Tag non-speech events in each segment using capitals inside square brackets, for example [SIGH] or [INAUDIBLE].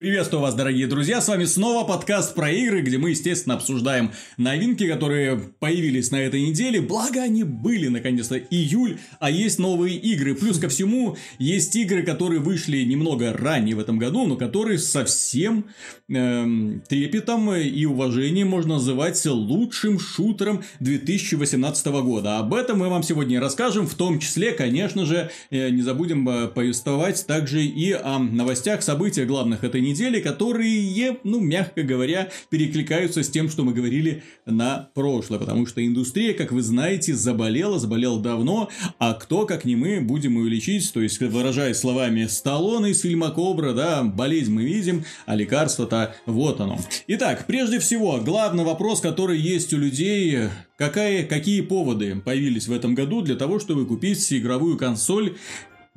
Приветствую вас, дорогие друзья, с вами снова подкаст про игры, где мы, естественно, обсуждаем новинки, которые появились на этой неделе, благо они были, наконец-то, июль, а есть новые игры, плюс ко всему, есть игры, которые вышли немного ранее в этом году, но которые совсем эм, трепетом и уважением можно называть лучшим шутером 2018 года. Об этом мы вам сегодня расскажем, в том числе, конечно же, э, не забудем э, повествовать также и о новостях, событиях главных этой недели, недели, которые, ну, мягко говоря, перекликаются с тем, что мы говорили на прошлое. Потому что индустрия, как вы знаете, заболела, заболела давно, а кто, как не мы, будем ее лечить, то есть, выражаясь словами Сталлоне из фильма «Кобра», да, болезнь мы видим, а лекарство-то вот оно. Итак, прежде всего, главный вопрос, который есть у людей, какая, какие поводы появились в этом году для того, чтобы купить игровую консоль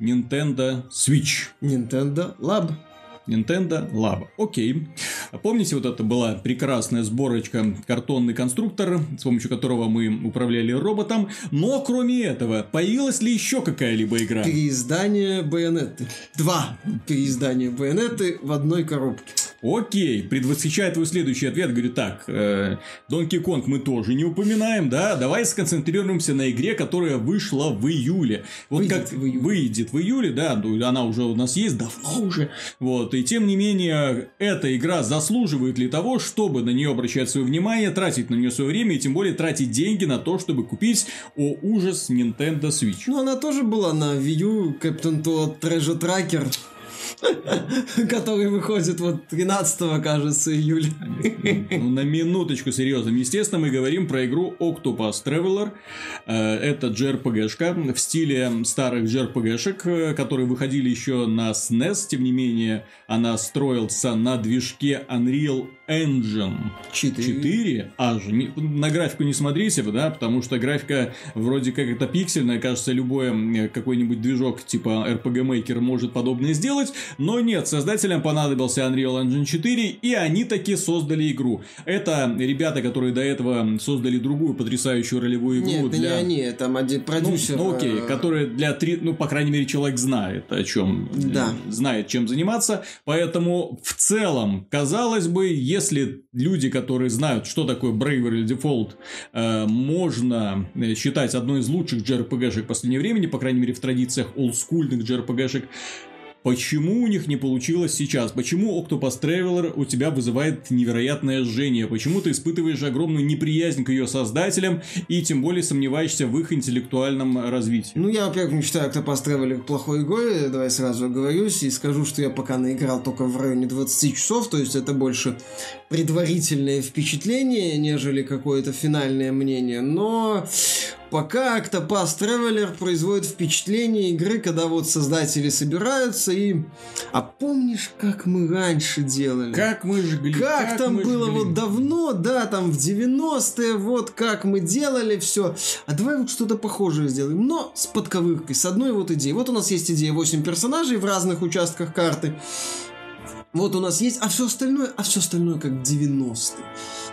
Nintendo Switch. Nintendo Lab. Nintendo Labo. Окей. Помните, вот это была прекрасная сборочка картонный конструктор, с помощью которого мы управляли роботом. Но кроме этого, появилась ли еще какая-либо игра? Переиздание Байонеты. Два переиздания Байонеты в одной коробке. Окей, предвосхищая твой следующий ответ, говорю так, э, Donkey Kong мы тоже не упоминаем, да, давай сконцентрируемся на игре, которая вышла в июле. Вот выйдет как в июле. выйдет в июле, да, ну, она уже у нас есть давно уже, вот, и тем не менее, эта игра заслуживает ли того, чтобы на нее обращать свое внимание, тратить на нее свое время и тем более тратить деньги на то, чтобы купить, о ужас, Nintendo Switch. Ну, она тоже была на Wii U, Captain Toad Treasure Tracker. [LAUGHS] который выходит вот 13 кажется, июля. Ну, на минуточку, серьезно. Естественно, мы говорим про игру Octopus Traveler. Э, это JRPG-шка в стиле старых JRPG-шек, э, которые выходили еще на SNES. Тем не менее, она строился на движке Unreal Engine 4. 4 аж. На графику не смотрите, да, потому что графика вроде как это пиксельная, кажется, любой какой-нибудь движок типа RPG Maker может подобное сделать, но нет, создателям понадобился Unreal Engine 4, и они таки создали игру. Это ребята, которые до этого создали другую потрясающую ролевую игру. Нет, для... не они, там один продюсер. Ну, ну окей, э, которые для три, ну, по крайней мере, человек знает, о чем, да. знает, чем заниматься, поэтому в целом, казалось бы, если люди, которые знают, что такое Bravery Default, э, можно э, считать одной из лучших JRPG-шек в последнее время, по крайней мере, в традициях олдскульных JRPG-шек, Почему у них не получилось сейчас? Почему Octopus Traveler у тебя вызывает невероятное жжение? Почему ты испытываешь огромную неприязнь к ее создателям и тем более сомневаешься в их интеллектуальном развитии? Ну, я, во-первых, не считаю Octopus Traveler плохой игрой, давай сразу оговорюсь и скажу, что я пока наиграл только в районе 20 часов, то есть это больше предварительное впечатление, нежели какое-то финальное мнение, но пока Octopus Traveler производит впечатление игры, когда вот создатели собираются и... А помнишь, как мы раньше делали? Как мы жгли? Как, как там было жгли? вот давно, да, там в 90-е, вот как мы делали все. А давай вот что-то похожее сделаем, но с подковыркой, с одной вот идеей. Вот у нас есть идея 8 персонажей в разных участках карты. Вот у нас есть, а все остальное, а все остальное как 90-е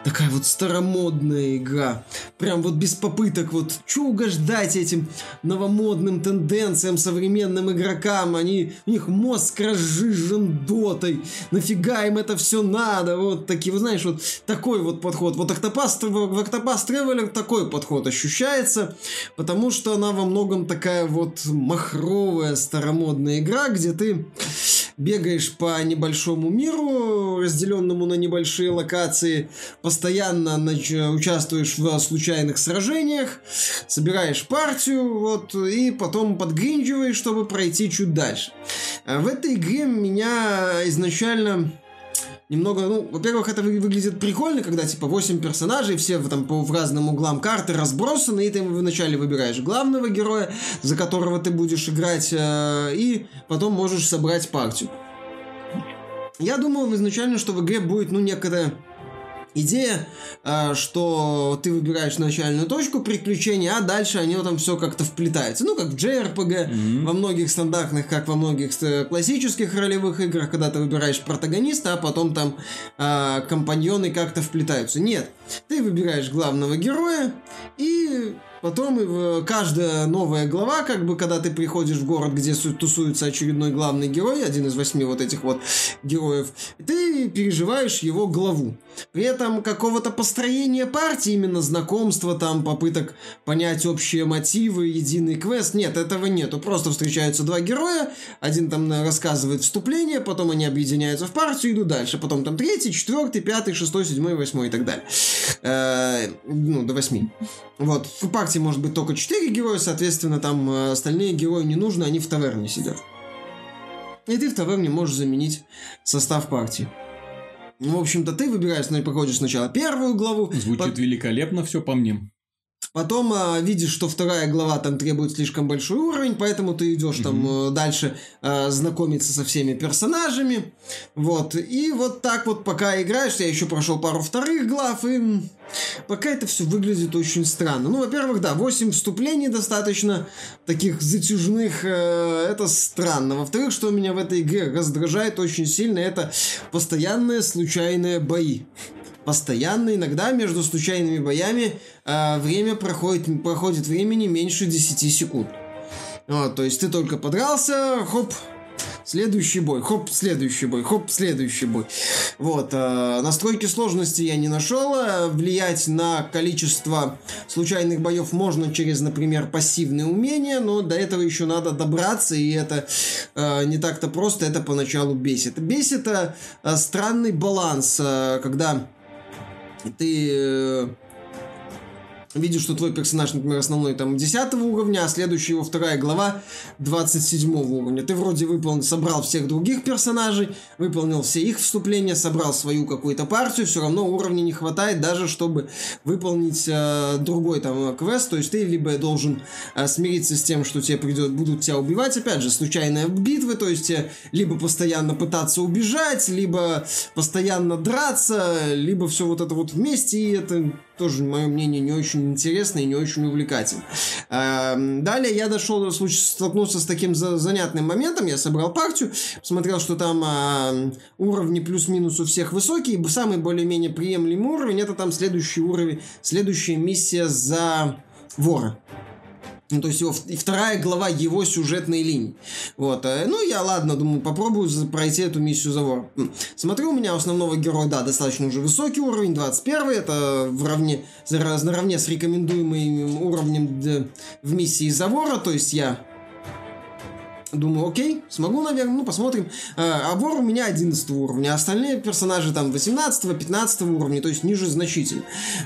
такая вот старомодная игра. Прям вот без попыток вот, что угождать этим новомодным тенденциям современным игрокам. Они, у них мозг разжижен дотой. Нафига им это все надо? Вот такие, вы знаешь, вот такой вот подход. Вот Octopus, в Octopus Traveler такой подход ощущается, потому что она во многом такая вот махровая старомодная игра, где ты бегаешь по небольшому миру, разделенному на небольшие локации, постоянно участвуешь в случайных сражениях, собираешь партию, вот, и потом подгринчиваешь, чтобы пройти чуть дальше. А в этой игре меня изначально немного, ну, во-первых, это выглядит прикольно, когда, типа, 8 персонажей, все там по, в разным углам карты разбросаны, и ты вначале выбираешь главного героя, за которого ты будешь играть, э, и потом можешь собрать партию. Я думал изначально, что в игре будет, ну, некая идея, э, что ты выбираешь начальную точку приключения, а дальше они там все как-то вплетаются. Ну, как в JRPG, mm-hmm. во многих стандартных, как во многих э, классических ролевых играх, когда ты выбираешь протагониста, а потом там э, компаньоны как-то вплетаются. Нет, ты выбираешь главного героя и Потом в- каждая новая глава, как бы, когда ты приходишь в город, где су- тусуется очередной главный герой, один из восьми вот этих вот героев, ты переживаешь его главу. При этом какого-то построения партии, именно знакомства, там, попыток понять общие мотивы, единый квест, нет, этого нету. Просто встречаются два героя, один там э, рассказывает вступление, потом они объединяются в партию, идут дальше. Потом там третий, четвертый, пятый, шестой, седьмой, восьмой и так далее. Э, ну, до восьми. Вот. В партии может быть только четыре героя, соответственно, там э, остальные герои не нужны, они в таверне сидят. И ты в таверне можешь заменить состав партии. Ну, в общем-то, ты выбираешь, ну, проходишь сначала первую главу, Звучит пот- великолепно все по мне. Потом а, видишь, что вторая глава там требует слишком большой уровень, поэтому ты идешь там э, дальше а, знакомиться со всеми персонажами. Вот. И вот так вот пока играешь, я еще прошел пару вторых глав, и пока это все выглядит очень странно. Ну, во-первых, да, 8 вступлений достаточно таких затяжных, э, это странно. Во-вторых, что меня в этой игре раздражает очень сильно, это постоянные случайные бои постоянно, иногда между случайными боями э, время проходит, проходит времени меньше 10 секунд. Вот, то есть ты только подрался, хоп, следующий бой, хоп, следующий бой, хоп, следующий бой. Вот, э, настройки сложности я не нашел, э, влиять на количество случайных боев можно через, например, пассивные умения, но до этого еще надо добраться, и это э, не так-то просто, это поначалу бесит. Бесит э, странный баланс, э, когда ты э, видишь, что твой персонаж, например, основной там 10 уровня, а следующая его вторая глава 27 уровня. Ты вроде выполнил, собрал всех других персонажей, выполнил все их вступления, собрал свою какую-то партию, все равно уровня не хватает даже, чтобы выполнить э, другой там э, квест. То есть ты либо должен э, смириться с тем, что тебе придет, будут тебя убивать, опять же, случайные битвы, то есть э, либо постоянно пытаться убежать, либо постоянно драться, либо все вот это вот вместе, и это тоже, мое мнение, не очень интересно и не очень увлекательно. Эм, Далее я дошел, столкнулся с таким за- занятным моментом, я собрал партию, посмотрел, что там а, уровни плюс-минус у всех высокие, самый более-менее приемлемый уровень, это там следующий уровень, следующая миссия за вора. Ну, то есть его, и вторая глава его сюжетной линии. Вот. э, Ну, я, ладно, думаю, попробую пройти эту миссию за вор. Смотрю, у меня основного героя, да, достаточно уже высокий уровень, 21 это в равне, за- наравне с рекомендуемым уровнем в миссии за вора, то есть я Думаю, окей, смогу, наверное, ну, посмотрим. Э, А вор у меня 11 уровня, остальные персонажи там 18-15 уровня, то есть ниже значительно.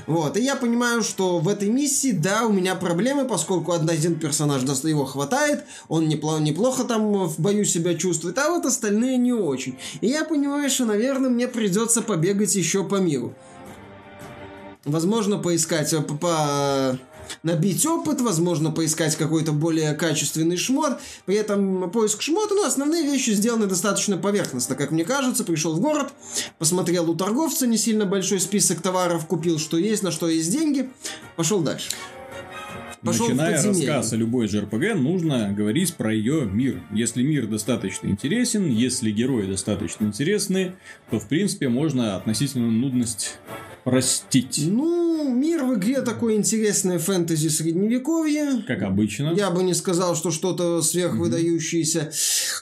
Вот, и я понимаю, что в этой миссии, да, у меня проблемы, поскольку один- персонаж, да, его хватает, он неплохо, неплохо там в бою себя чувствует, а вот остальные не очень. И я понимаю, что, наверное, мне придется побегать еще по миру. Возможно, поискать, э, по- по- набить опыт, возможно, поискать какой-то более качественный шмот. При этом поиск шмота, ну, основные вещи сделаны достаточно поверхностно, как мне кажется. Пришел в город, посмотрел у торговца не сильно большой список товаров, купил, что есть, на что есть деньги, пошел дальше. Пошел Начиная рассказ о любой JRPG, нужно говорить про ее мир. Если мир достаточно интересен, если герои достаточно интересны, то, в принципе, можно относительно нудность простить. Ну, мир в игре такой интересный фэнтези средневековье. Как обычно. Я бы не сказал, что что-то сверхвыдающееся.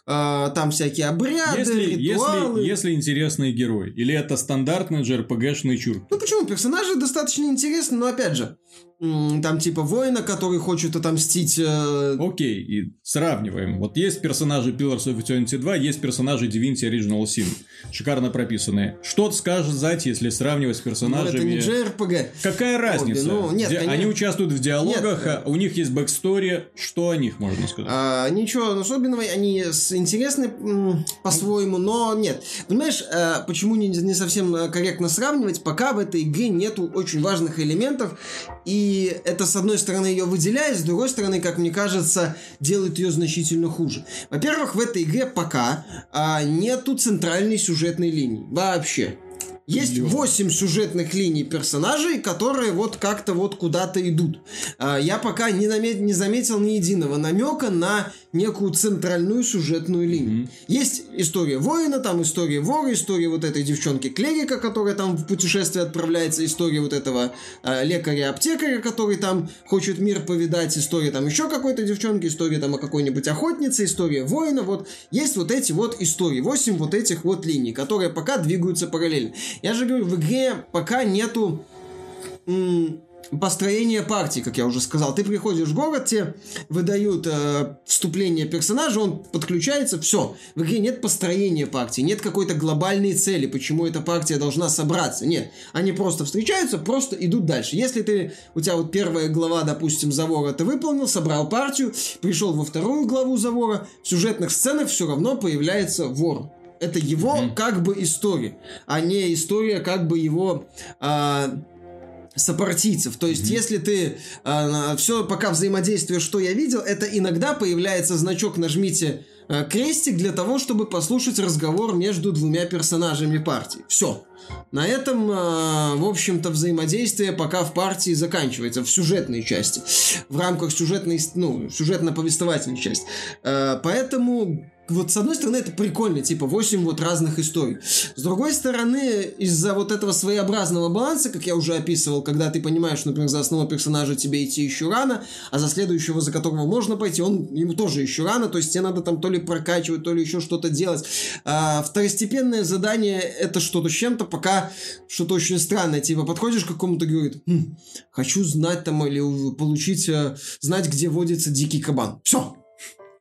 А, там всякие обряды, Если, ритуалы. если, если интересный герой. Или это стандартный JRPG-шный чур. Ну почему? Персонажи достаточно интересны, но опять же, там типа воина, который хочет отомстить. э, Окей, и сравниваем. Вот есть персонажи Pillars of Eternity 2, есть персонажи Divinity Original Sin. Шикарно прописанные. Что сказать, если сравнивать с ну, персонажами... это не JRPG. Какая разница? ну, нет, Ди- конечно. Они участвуют в диалогах, Нет. а у них есть backstory. Что о них можно сказать? А, ничего особенного, они интересны по-своему, но нет. Понимаешь, э, почему не, не совсем э, корректно сравнивать? Пока в этой игре нету очень важных элементов, и это, с одной стороны, ее выделяет, с другой стороны, как мне кажется, делает ее значительно хуже. Во-первых, в этой игре пока а, нету центральной сюжетной линии. Вообще. Есть Клёво. 8 сюжетных линий персонажей, которые вот как-то вот куда-то идут. А, Я пока не, намет- не заметил ни единого намека на некую центральную сюжетную линию. Mm-hmm. Есть история воина, там история вора, история вот этой девчонки клерика, которая там в путешествие отправляется, история вот этого э, лекаря-аптекаря, который там хочет мир повидать, история там еще какой-то девчонки, история там о какой-нибудь охотнице, история воина, вот есть вот эти вот истории, восемь вот этих вот линий, которые пока двигаются параллельно. Я же говорю, в игре пока нету м- построение партии, как я уже сказал. Ты приходишь в город, тебе выдают э, вступление персонажа, он подключается, все. В игре нет построения партии, нет какой-то глобальной цели, почему эта партия должна собраться. Нет, они просто встречаются, просто идут дальше. Если ты, у тебя вот первая глава, допустим, Завора ты выполнил, собрал партию, пришел во вторую главу Завора, в сюжетных сценах все равно появляется вор. Это его mm-hmm. как бы история, а не история как бы его... Э, сопартийцев. То есть, mm-hmm. если ты э, а, все пока взаимодействие, что я видел, это иногда появляется значок нажмите э, крестик для того, чтобы послушать разговор между двумя персонажами партии. Все. На этом, э, в общем-то, взаимодействие пока в партии заканчивается, в сюжетной части, в рамках сюжетной, ну, сюжетно-повествовательной части. Э, поэтому вот с одной стороны это прикольно, типа 8 вот разных историй. С другой стороны, из-за вот этого своеобразного баланса, как я уже описывал, когда ты понимаешь, что, например, за основного персонажа тебе идти еще рано, а за следующего, за которого можно пойти, он ему тоже еще рано, то есть тебе надо там то ли прокачивать, то ли еще что-то делать. А второстепенное задание это что-то с чем-то, пока что-то очень странное, типа подходишь к какому-то, говорит, хм, хочу знать там или получить, э, знать, где водится дикий кабан. Все,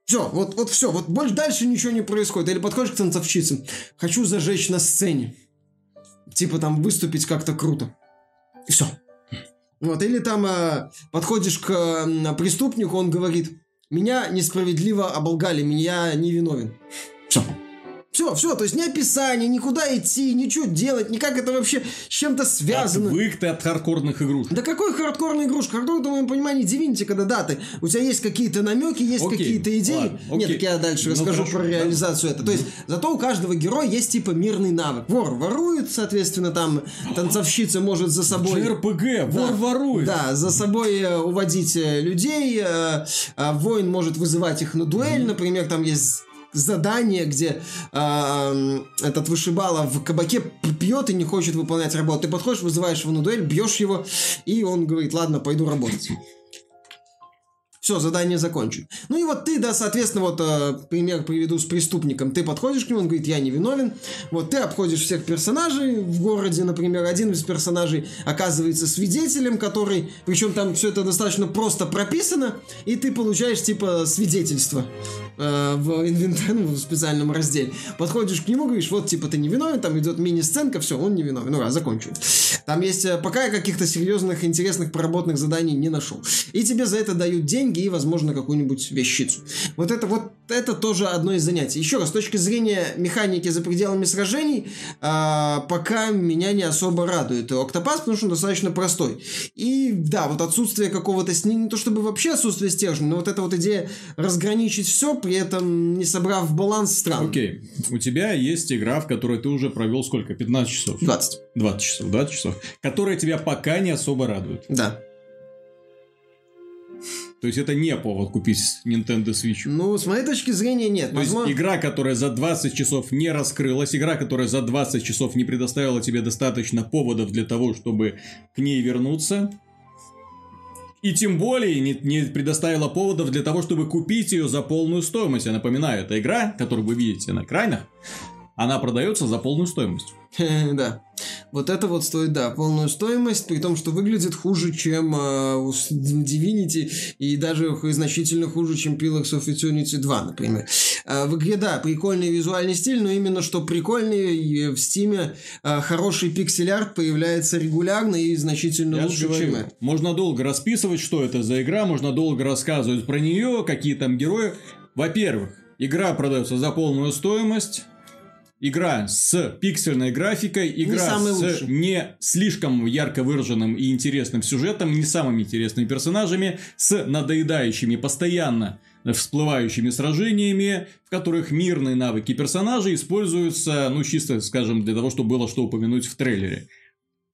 все, вот, вот все, вот больше дальше ничего не происходит. Или подходишь к танцовщице, хочу зажечь на сцене. Типа там выступить как-то круто. И все. Вот, или там э, подходишь к э, преступнику, он говорит, меня несправедливо оболгали, меня не виновен. Все. Все, все, то есть ни описание, никуда идти, ничего делать, никак это вообще с чем-то связано. Отвык ты от хардкорных игрушек. Да какой хардкорный игрушка? Хардкор, в моем понимании, Divinity, когда да, ты, у тебя есть какие-то намеки, есть какие-то идеи. Ладно, Нет, так я дальше ну, расскажу хорошо, про реализацию да. это. То есть, зато у каждого героя есть типа мирный навык. Вор ворует, соответственно, там танцовщица может за собой... РПГ, вор да, ворует. Да, за собой э, уводить э, людей, э, а воин может вызывать их на дуэль, например, там есть задание, где э, этот вышибала в кабаке пьет и не хочет выполнять работу. Ты подходишь, вызываешь его на дуэль, бьешь его, и он говорит, ладно, пойду работать. Все, задание закончено. Ну и вот ты, да, соответственно, вот э, пример приведу с преступником. Ты подходишь к нему, он говорит, я не виновен. Вот ты обходишь всех персонажей в городе, например, один из персонажей оказывается свидетелем, который, причем там все это достаточно просто прописано, и ты получаешь типа свидетельство э, в инвентарь, ну, в специальном разделе. Подходишь к нему, говоришь, вот типа ты не виновен, там идет мини-сценка, все, он не виновен. Ну, раз, закончили. Там есть, э, пока я каких-то серьезных, интересных, проработанных заданий не нашел. И тебе за это дают деньги и, возможно, какую-нибудь вещицу. Вот это вот это тоже одно из занятий. Еще раз, с точки зрения механики за пределами сражений, э, пока меня не особо радует Октопас, потому что он достаточно простой. И да, вот отсутствие какого-то, не, не то чтобы вообще отсутствие стержня, но вот эта вот идея разграничить все, при этом не собрав баланс стран. Окей, у тебя есть игра, в которой ты уже провел сколько? 15 часов? 20. 20 часов, 20 часов. Которая тебя пока не особо радует. Да. То есть это не повод купить Nintendo Switch. Ну, с моей точки зрения, нет. То Возможно... есть игра, которая за 20 часов не раскрылась, игра, которая за 20 часов не предоставила тебе достаточно поводов для того, чтобы к ней вернуться. И тем более не, не предоставила поводов для того, чтобы купить ее за полную стоимость. Я напоминаю, это игра, которую вы видите на экранах, она продается за полную стоимость. Да. Вот это вот стоит, да, полную стоимость, при том, что выглядит хуже, чем э, Divinity, и даже значительно хуже, чем Pillars of Eternity 2, например. Э, в игре, да, прикольный визуальный стиль, но именно что прикольный, в Стиме э, хороший пиксель-арт появляется регулярно и значительно Я лучше, говорю, чем это. Можно долго расписывать, что это за игра, можно долго рассказывать про нее, какие там герои. Во-первых, игра продается за полную стоимость, игра с пиксельной графикой, игра не с лучший. не слишком ярко выраженным и интересным сюжетом, не самыми интересными персонажами, с надоедающими постоянно всплывающими сражениями, в которых мирные навыки персонажей используются, ну, чисто, скажем, для того, чтобы было что упомянуть в трейлере.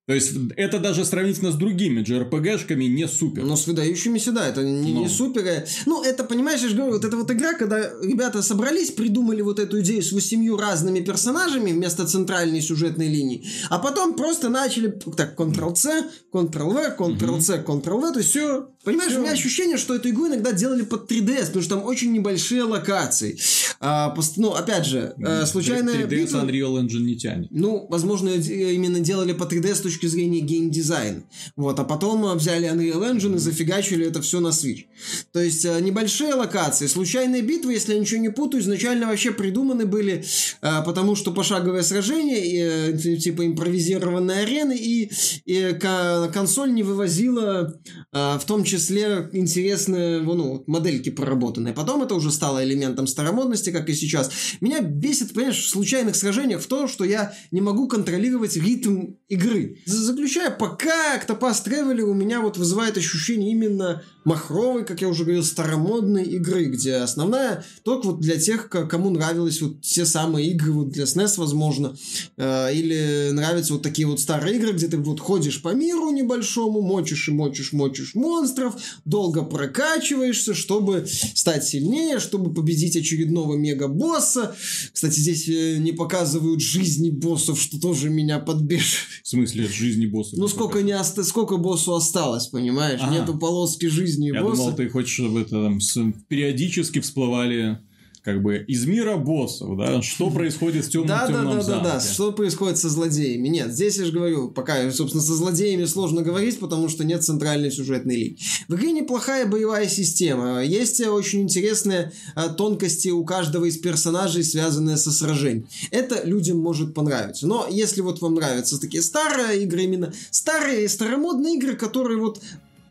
То есть, это даже сравнительно с другими JRPG-шками не супер. Ну, с выдающимися, да, это не, Ну. не супер. э. Ну, это, понимаешь, я же говорю, вот эта вот игра, когда ребята собрались, придумали вот эту идею с восемью разными персонажами вместо центральной сюжетной линии, а потом просто начали так, Ctrl-C, Ctrl-V, Ctrl-C, Ctrl-V, то есть все... Понимаешь, Всё. у меня ощущение, что эту игру иногда делали под 3DS, потому что там очень небольшие локации. А, пост- ну, опять же, э, случайная 3DS битва- Unreal Engine не тянет. ну, возможно, э, именно делали по 3D с точки зрения геймдизайна. Вот, а потом э, взяли Unreal Engine и зафигачили это все на Switch. То есть, э, небольшие локации, случайные битвы, если я ничего не путаю, изначально вообще придуманы были, потому что пошаговое сражение, э, типа импровизированные арены, и, и ко- консоль не вывозила в том числе интересные ну, модельки проработанные. Потом это уже стало элементом старомодности, как и сейчас. Меня бесит, понимаешь, в случайных сражениях в том, что я не могу контролировать ритм игры. За- Заключая, пока Octopath Traveler у меня вот вызывает ощущение именно махровой, как я уже говорил, старомодной игры, где основная только вот для тех, ко- кому нравились вот все самые игры, вот для SNES, возможно, э, или нравятся вот такие вот старые игры, где ты вот ходишь по миру небольшому, мочишь и мочишь, мочишь монстров, долго прокачиваешься, чтобы стать сильнее, чтобы победить очередного мега-босса. Кстати, здесь э, не показывают жизни боссов, что тоже меня подбешивает. В смысле, жизни босса. Ну, сколько, не оста- сколько боссу осталось, понимаешь? Ага. Нету полоски жизни Я босса. думал, ты хочешь, чтобы это там с- периодически всплывали как бы из мира боссов, да? Что происходит в темном Да, да, темном да, да, да. замке? Что происходит со злодеями? Нет, здесь я же говорю, пока, собственно, со злодеями сложно говорить, потому что нет центральной сюжетной линии. В игре неплохая боевая система. Есть э, очень интересные э, тонкости у каждого из персонажей, связанные со сражением. Это людям может понравиться. Но если вот вам нравятся такие старые игры, именно старые старомодные игры, которые вот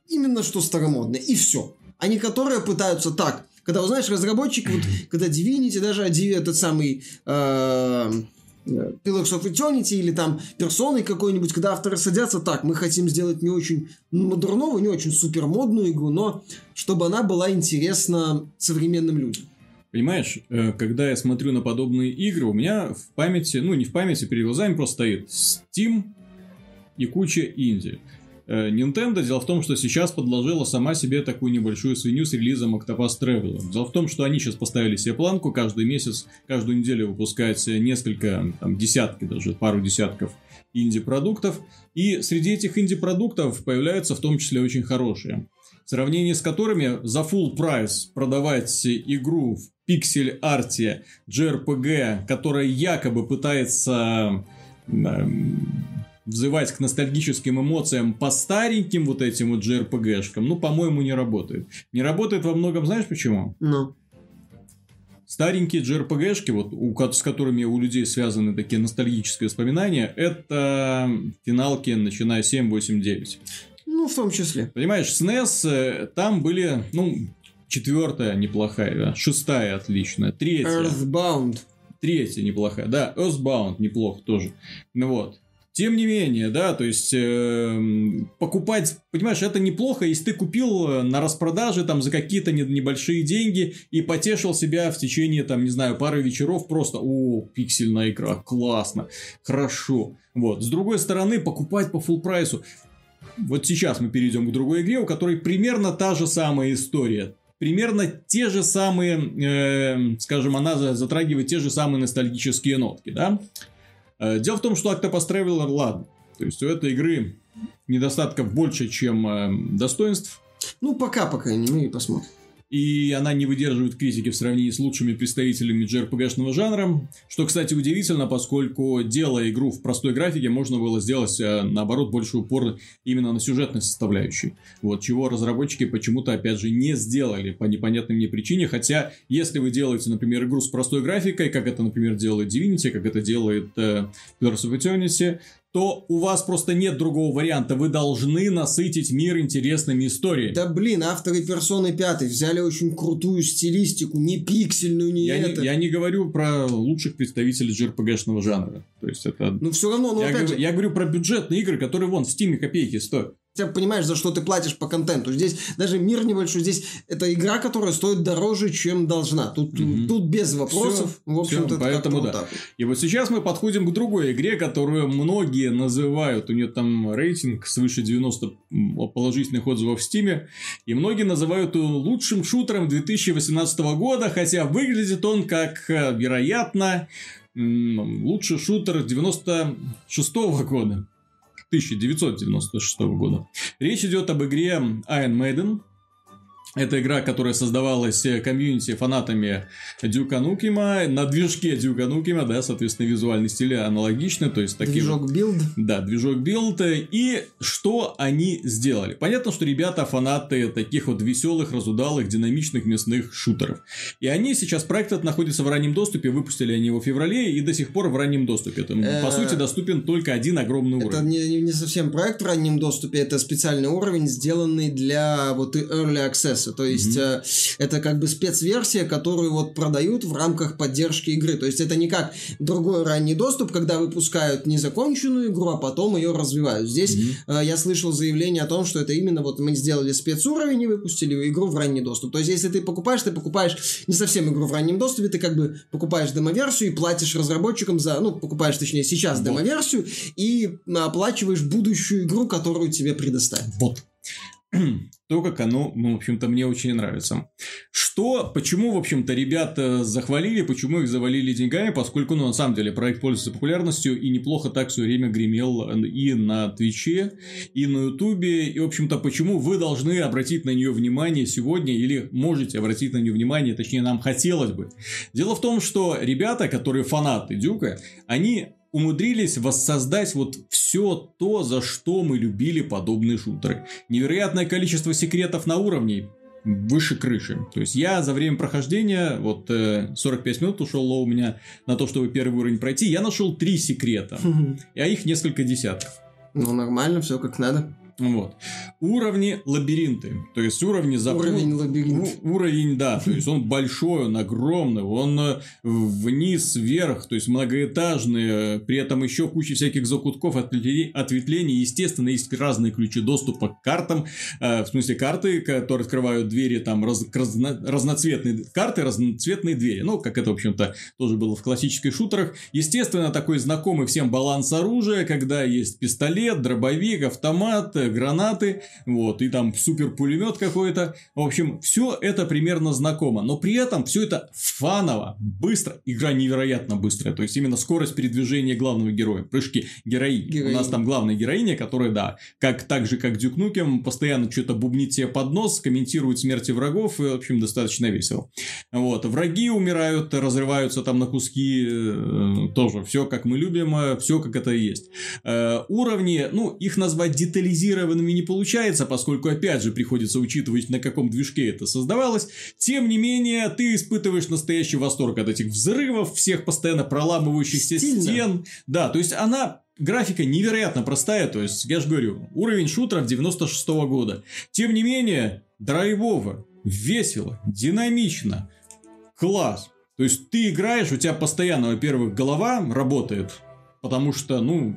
именно что старомодные, и все. Они которые пытаются так, когда, вот, знаешь, разработчики, вот, когда Divinity, даже этот самый э, э, Pillars of Eternity или там персоны какой-нибудь, когда авторы садятся, так, мы хотим сделать не очень модерновую, не очень супермодную игру, но чтобы она была интересна современным людям. Понимаешь, э, когда я смотрю на подобные игры, у меня в памяти, ну не в памяти, перед глазами просто стоит Steam и куча инди. Э, Nintendo, дело в том, что сейчас подложила сама себе такую небольшую свинью с релизом Octopath Traveler. Дело в том, что они сейчас поставили себе планку каждый месяц, каждую неделю выпускать несколько, там, десятки даже, пару десятков инди-продуктов. И среди этих инди-продуктов появляются в том числе очень хорошие в сравнении с которыми за full прайс продавать игру в пиксель-арте JRPG, которая якобы пытается взывать к ностальгическим эмоциям по стареньким вот этим вот JRPG-шкам, ну, по-моему, не работает. Не работает во многом, знаешь почему? Ну, Старенькие JRPG-шки, вот, у, с которыми у людей связаны такие ностальгические воспоминания, это финалки, начиная 7, 8, 9. ну, в том числе. Понимаешь, SNES, э, там были, ну, четвертая неплохая, да, шестая отличная, третья, Earthbound. третья неплохая, да, Earthbound неплохо тоже, ну вот. Тем не менее, да, то есть эм, покупать, понимаешь, это неплохо, если ты купил э, на распродаже там за какие-то не- небольшие деньги и потешил себя в течение там, не знаю, пары вечеров просто, о, пиксельная игра, классно, хорошо. Вот, с другой стороны, покупать по full прайсу, вот сейчас мы перейдем к другой игре, у которой примерно та же самая история. Примерно те же самые, э, скажем, она за- затрагивает те же самые ностальгические нотки, да? Э, Дело в том, что Octopus Traveler, ладно, то есть у этой игры недостатков больше, чем э, достоинств, Ну, пока, по крайней мере, посмотрим. И она не выдерживает критики в сравнении с лучшими представителями JRPG-шного жанра, что, кстати, удивительно, поскольку делая игру в простой графике, можно было сделать, э, наоборот, больше упор именно на сюжетной составляющей. Вот, чего разработчики почему-то, опять же, не сделали по непонятной мне причине, хотя, если вы делаете, например, игру с простой графикой, как это, например, делает Divinity, как это делает э, Pillars of Eternity, то у вас просто нет другого варианта. Вы должны насытить мир интересными историями. Да блин, авторы персоны 5 взяли очень крутую стилистику, не пиксельную, не Я это. не, я не говорю про лучших представителей JRPG-шного жанра. То есть это... Ну все равно, ну я, опять говорю, же, я говорю про бюджетные игры, которые вон в Стиме копейки стоят. Хотя бы понимаешь, за что ты платишь по контенту. Здесь даже мир небольшой, здесь это игра, которая стоит дороже, чем должна. Тут, угу. тут без вопросов, все, в общем-то, все, поэтому да. И вот сейчас мы подходим к другой игре, которую многие называют, у нее там рейтинг свыше 90 положительных отзывов в Стиме, и многие называют ее лучшим шутером 2018 года, хотя выглядит он как, э, вероятно, лучший шутер 96 -го года. 1996 года. Речь идет об игре Iron Maiden, это игра, которая создавалась э, комьюнити фанатами Дюка Нукима на движке Дюка Нукима, да, соответственно, визуальный стиль аналогичный, то есть такие Движок Build. Да, движок Build. И что они сделали? Понятно, что ребята фанаты таких вот веселых, разудалых, динамичных мясных шутеров. И они сейчас, проект этот находится в раннем доступе, выпустили они его в феврале и до сих пор в раннем доступе. Там, по сути, доступен только один огромный уровень. Это не, не совсем проект в раннем доступе, это специальный уровень, сделанный для вот Early Access процесса. То есть mm-hmm. это как бы спецверсия, которую вот продают в рамках поддержки игры. То есть это не как другой ранний доступ, когда выпускают незаконченную игру, а потом ее развивают. Здесь mm-hmm. я слышал заявление о том, что это именно вот мы сделали спецуровень и выпустили игру в ранний доступ. То есть если ты покупаешь, ты покупаешь не совсем игру в раннем доступе, ты как бы покупаешь демоверсию и платишь разработчикам за, ну, покупаешь, точнее, сейчас вот. демоверсию и оплачиваешь будущую игру, которую тебе предоставят. Вот то, как оно, ну, в общем-то, мне очень нравится. Что, почему, в общем-то, ребята захвалили, почему их завалили деньгами, поскольку, ну, на самом деле, проект пользуется популярностью и неплохо так все время гремел и на Твиче, и на Ютубе, и, в общем-то, почему вы должны обратить на нее внимание сегодня, или можете обратить на нее внимание, точнее, нам хотелось бы. Дело в том, что ребята, которые фанаты Дюка, они умудрились воссоздать вот все то, за что мы любили подобные шутеры. Невероятное количество секретов на уровне выше крыши. То есть я за время прохождения, вот э, 45 минут ушел у меня на то, чтобы первый уровень пройти, я нашел три секрета, [LAUGHS] а их несколько десятков. Ну, нормально, все как надо. Вот. Уровни лабиринты. То есть уровни запу... Уровень лабиринт. Уровень, да. То есть он большой, он огромный, он э, вниз, вверх, то есть многоэтажный. При этом еще куча всяких закутков, ответвлений. Естественно, есть разные ключи доступа к картам. Э, в смысле, карты, которые открывают двери, там раз... разно... разноцветные карты, разноцветные двери. Ну, как это, в общем-то, тоже было в классических шутерах. Естественно, такой знакомый всем баланс оружия, когда есть пистолет, дробовик, автомат, гранаты, вот, и там супер пулемет какой-то. В общем, все это примерно знакомо, но при этом все это фаново, быстро, игра невероятно быстрая, то есть именно скорость передвижения главного героя, прыжки героини. Героинь. У нас там главная героиня, которая, да, как так же, как Дюк Нукем, постоянно что-то бубнит себе под нос, комментирует смерти врагов, и, в общем, достаточно весело. Вот, враги умирают, разрываются там на куски, э, тоже все как мы любим, э, все как это и есть. Э, уровни, ну, их назвать детализированными оптимизированными не получается, поскольку опять же приходится учитывать, на каком движке это создавалось. Тем не менее, ты испытываешь настоящий восторг от этих взрывов, всех постоянно проламывающихся Стильно. стен. Да, то есть она Графика невероятно простая, то есть, я же говорю, уровень шутеров 96 -го года. Тем не менее, драйвово, весело, динамично, класс. То есть, ты играешь, у тебя постоянно, во-первых, голова работает, потому что, ну,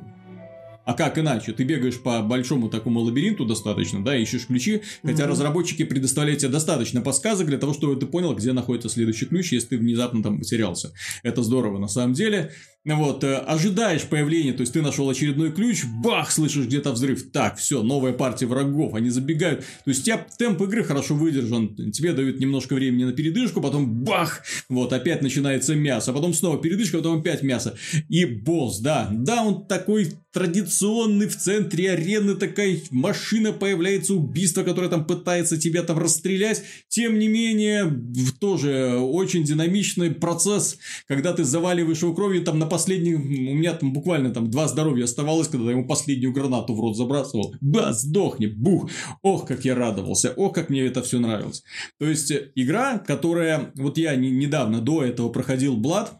а как иначе? Ты бегаешь по большому такому лабиринту достаточно, да, ищешь ключи, хотя mm-hmm. разработчики предоставляют тебе достаточно подсказок для того, чтобы ты понял, где находится следующий ключ, если ты внезапно там потерялся. Это здорово на самом деле. Вот, э, ожидаешь появления, то есть ты нашел очередной ключ, бах, слышишь где-то взрыв. Так, все, новая партия врагов, они забегают. То есть у тебя темп игры хорошо выдержан, тебе дают немножко времени на передышку, потом бах, вот, опять начинается мясо, потом снова передышка, потом опять мясо. И босс, да, да, он такой традиционный в центре арены, такая машина появляется, убийство, которое там пытается тебя там расстрелять. Тем не менее, тоже очень динамичный процесс, когда ты заваливаешь его кровью там на последний, у меня там буквально там два здоровья оставалось, когда я ему последнюю гранату в рот забрасывал. Ба, сдохни, бух. Ох, как я радовался, ох, как мне это все нравилось. То есть, э, игра, которая, вот я не, недавно до этого проходил Блад,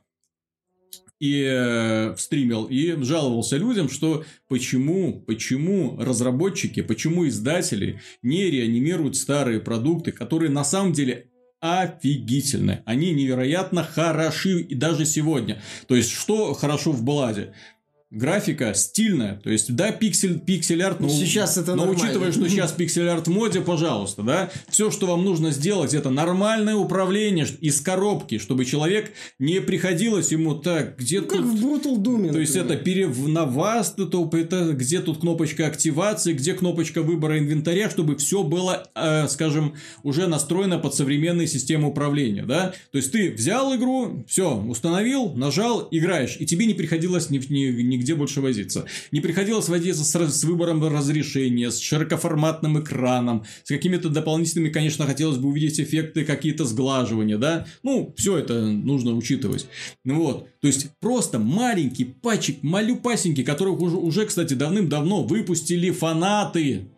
и э, стримил, и жаловался людям, что почему, почему разработчики, почему издатели не реанимируют старые продукты, которые на самом деле офигительны. Они невероятно хороши и даже сегодня. То есть, что хорошо в Бладе? Графика стильная, то есть, да, пиксель, пиксель-арт, но, сейчас это но нормально. учитывая, что [LAUGHS] сейчас пиксель-арт в моде, пожалуйста, да, все, что вам нужно сделать, это нормальное управление из коробки, чтобы человек не приходилось ему так, где Ну, как тут... в Brutal Doom. То есть это пере... на вас, это, это где тут кнопочка активации, где кнопочка выбора инвентаря, чтобы все было, э, скажем, уже настроено под современные системы управления, да? То есть ты взял игру, все, установил, нажал, играешь, и тебе не приходилось ни, ни, нигде больше возиться. Не приходилось возиться с, с выбором разрешения, с широкоформатным экраном, с какими-то дополнительными, конечно, хотелось бы увидеть эффекты какие-то сглаживания, да? Ну, все это нужно учитывать. Ну вот, то есть просто маленький патчик, малюпасенький, которых уже, уже кстати, давным-давно выпустили фанаты.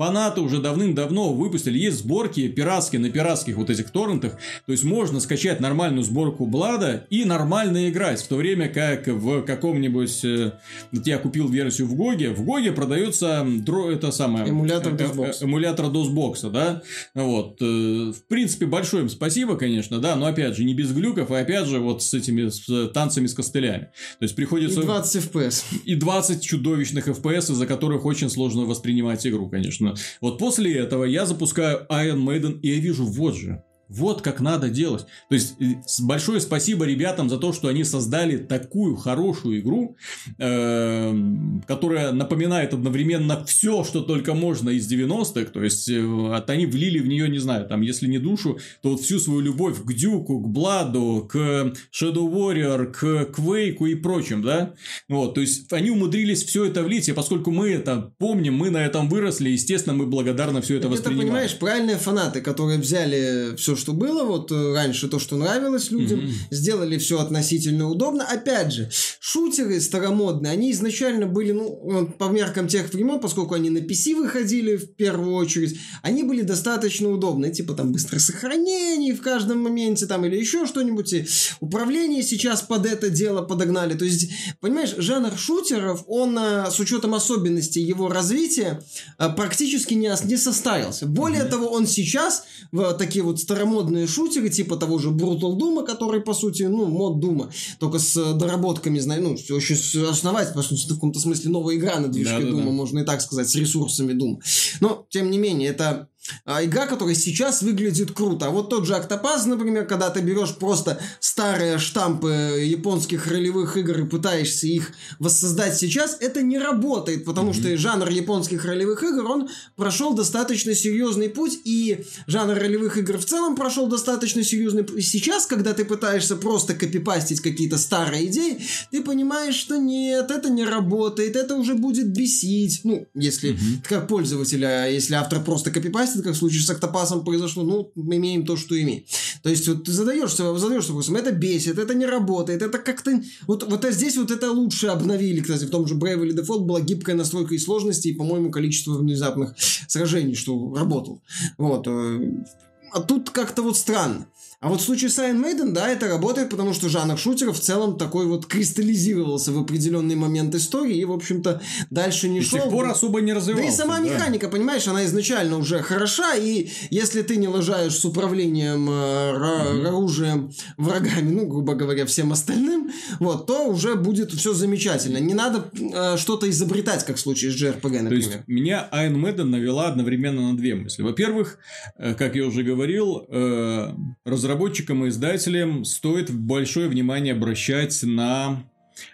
Фанаты уже давным-давно выпустили. Есть сборки пиратские на пиратских вот этих торрентах. То есть можно скачать нормальную сборку Blood а и нормально играть. В то время как в каком-нибудь... э, Вот я купил версию в GOG е. В GOG е продается это самое... Эмулятор э, э, DOSBox. Эмулятор DOSBox, да. Вот. В принципе, большое им спасибо, конечно, да. Но опять же, не без глюков. И опять же, вот с этими с, танцами с костылями. То есть И приходится... 20 FPS. И 20 чудовищных FPS, из-за которых очень сложно воспринимать игру, конечно. Вот после этого я запускаю Iron Maiden, и я вижу, вот же, вот как надо делать. То есть, э, большое спасибо ребятам за то, что они создали такую хорошую игру, эм, которая напоминает одновременно все, что только можно из 90-х. То есть, э, они влили в нее, не знаю, там, если не душу, то вот всю свою любовь к Дюку, к Бладу, к Shadow Warrior, к Квейку и прочим, да? Вот, то есть, они умудрились все это влить, и поскольку мы это помним, мы на этом выросли, естественно, мы благодарно все это Это, воспринимаем. понимаешь, правильные фанаты, которые взяли все, что было, вот э, раньше то, что нравилось людям, Мгм. сделали все относительно удобно. Опять же, шутеры старомодные, они изначально были, ну, по меркам тех времен, поскольку они на PC выходили в первую очередь, они были достаточно удобны. Типа там быстрое сохранение в каждом моменте, там, или еще что-нибудь. И управление сейчас под это дело подогнали. То есть, понимаешь, жанр шутеров, он э, с учетом особенностей его развития э, практически не, не состарился. Более того, он сейчас в такие вот старомодные шутеры, типа того же Brutal Doom, который, по сути, ну, мод Дума, только с э, доработками, ну, все основать, по сути, в каком-то смысле новая игра на движке Да-да-да. Дума, можно и так сказать, с ресурсами Дума. Но, тем не менее, это игра, которая сейчас выглядит круто. А вот тот же Octopus, например, когда ты берешь просто старые штампы японских ролевых игр и пытаешься их воссоздать сейчас, это не работает, потому что жанр японских ролевых игр, он прошел достаточно серьезный путь, и жанр ролевых игр в целом прошел достаточно серьезный путь. Сейчас, когда ты пытаешься просто копипастить какие-то старые идеи, ты понимаешь, что нет, это не работает, это уже будет бесить. Ну, если как пользователя, если автор просто копипастит, как в случае с Октопасом произошло, ну, имеем то, что имеем. То есть, вот ты задаешься, задаешься вопросом, это бесит, это не работает, это как-то... Вот, вот здесь вот это лучше обновили, кстати, в том же Bravely Default была гибкая настройка и сложности, и, по-моему, количество внезапных сражений, что работал. Вот. А тут как-то вот странно. А вот в случае с Iron Maiden, да, это работает, потому что жанр шутеров в целом такой вот кристаллизировался в определенный момент истории и, в общем-то, дальше не И шел. тех пор особо не Да развивался. и сама да. механика, понимаешь, она изначально уже хороша, и если ты не лажаешь с управлением э, ра- оружием, врагами, ну, грубо говоря, всем остальным, вот, то уже будет все замечательно. Не надо э, что-то изобретать, как в случае с JRPG, То например. есть, меня Iron Maiden навела одновременно на две мысли. Во-первых, э, как я уже говорил, э, разработчикам и издателям стоит большое внимание обращать на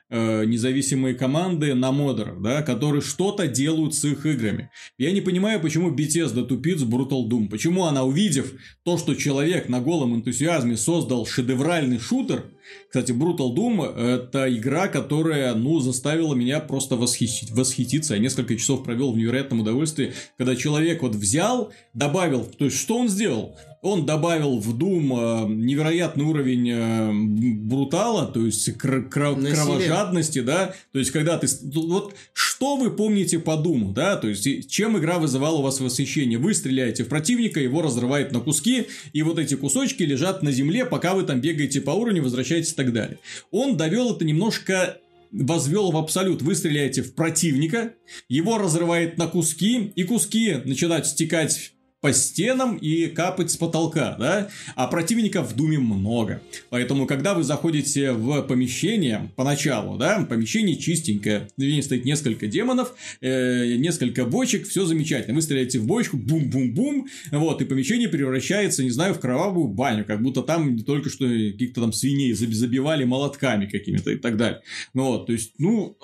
э, независимые команды, на модеров, да, которые что-то делают с их играми. Я не понимаю, почему Bethesda тупит с Brutal Doom. Почему она, увидев то, что человек на голом энтузиазме создал шедевральный шутер, кстати, Brutal Doom – это игра, которая, ну, заставила меня просто восхитить, восхититься. Я несколько часов провел в невероятном удовольствии, когда человек вот взял, добавил, то есть, что он сделал? Он добавил в Doom э, невероятный уровень э, брутала, то есть кр- Насилие. кровожадности, да, то есть когда ты... с- Вот что вы помните по Думу, да, то есть чем игра вызывала у вас восхищение? Вы стреляете в противника, его разрывает на куски, и вот эти кусочки лежат на земле, пока вы там бегаете по уровню, возвращаетесь и так далее. Он довел это немножко возвел в абсолют. Вы стреляете в противника, его разрывает на куски, и куски начинают стекать по стенам и капать с потолка, да? А противников в Думе много. Поэтому, когда вы заходите в помещение поначалу, да, помещение чистенькое, в ней стоит несколько демонов, э, несколько бочек, все замечательно. Вы стреляете в бочку, бум-бум-бум, вот, и помещение превращается, не знаю, в кровавую баню, как будто там только что каких-то там свиней забивали молотками какими-то и так далее. Ну вот, то есть, ну,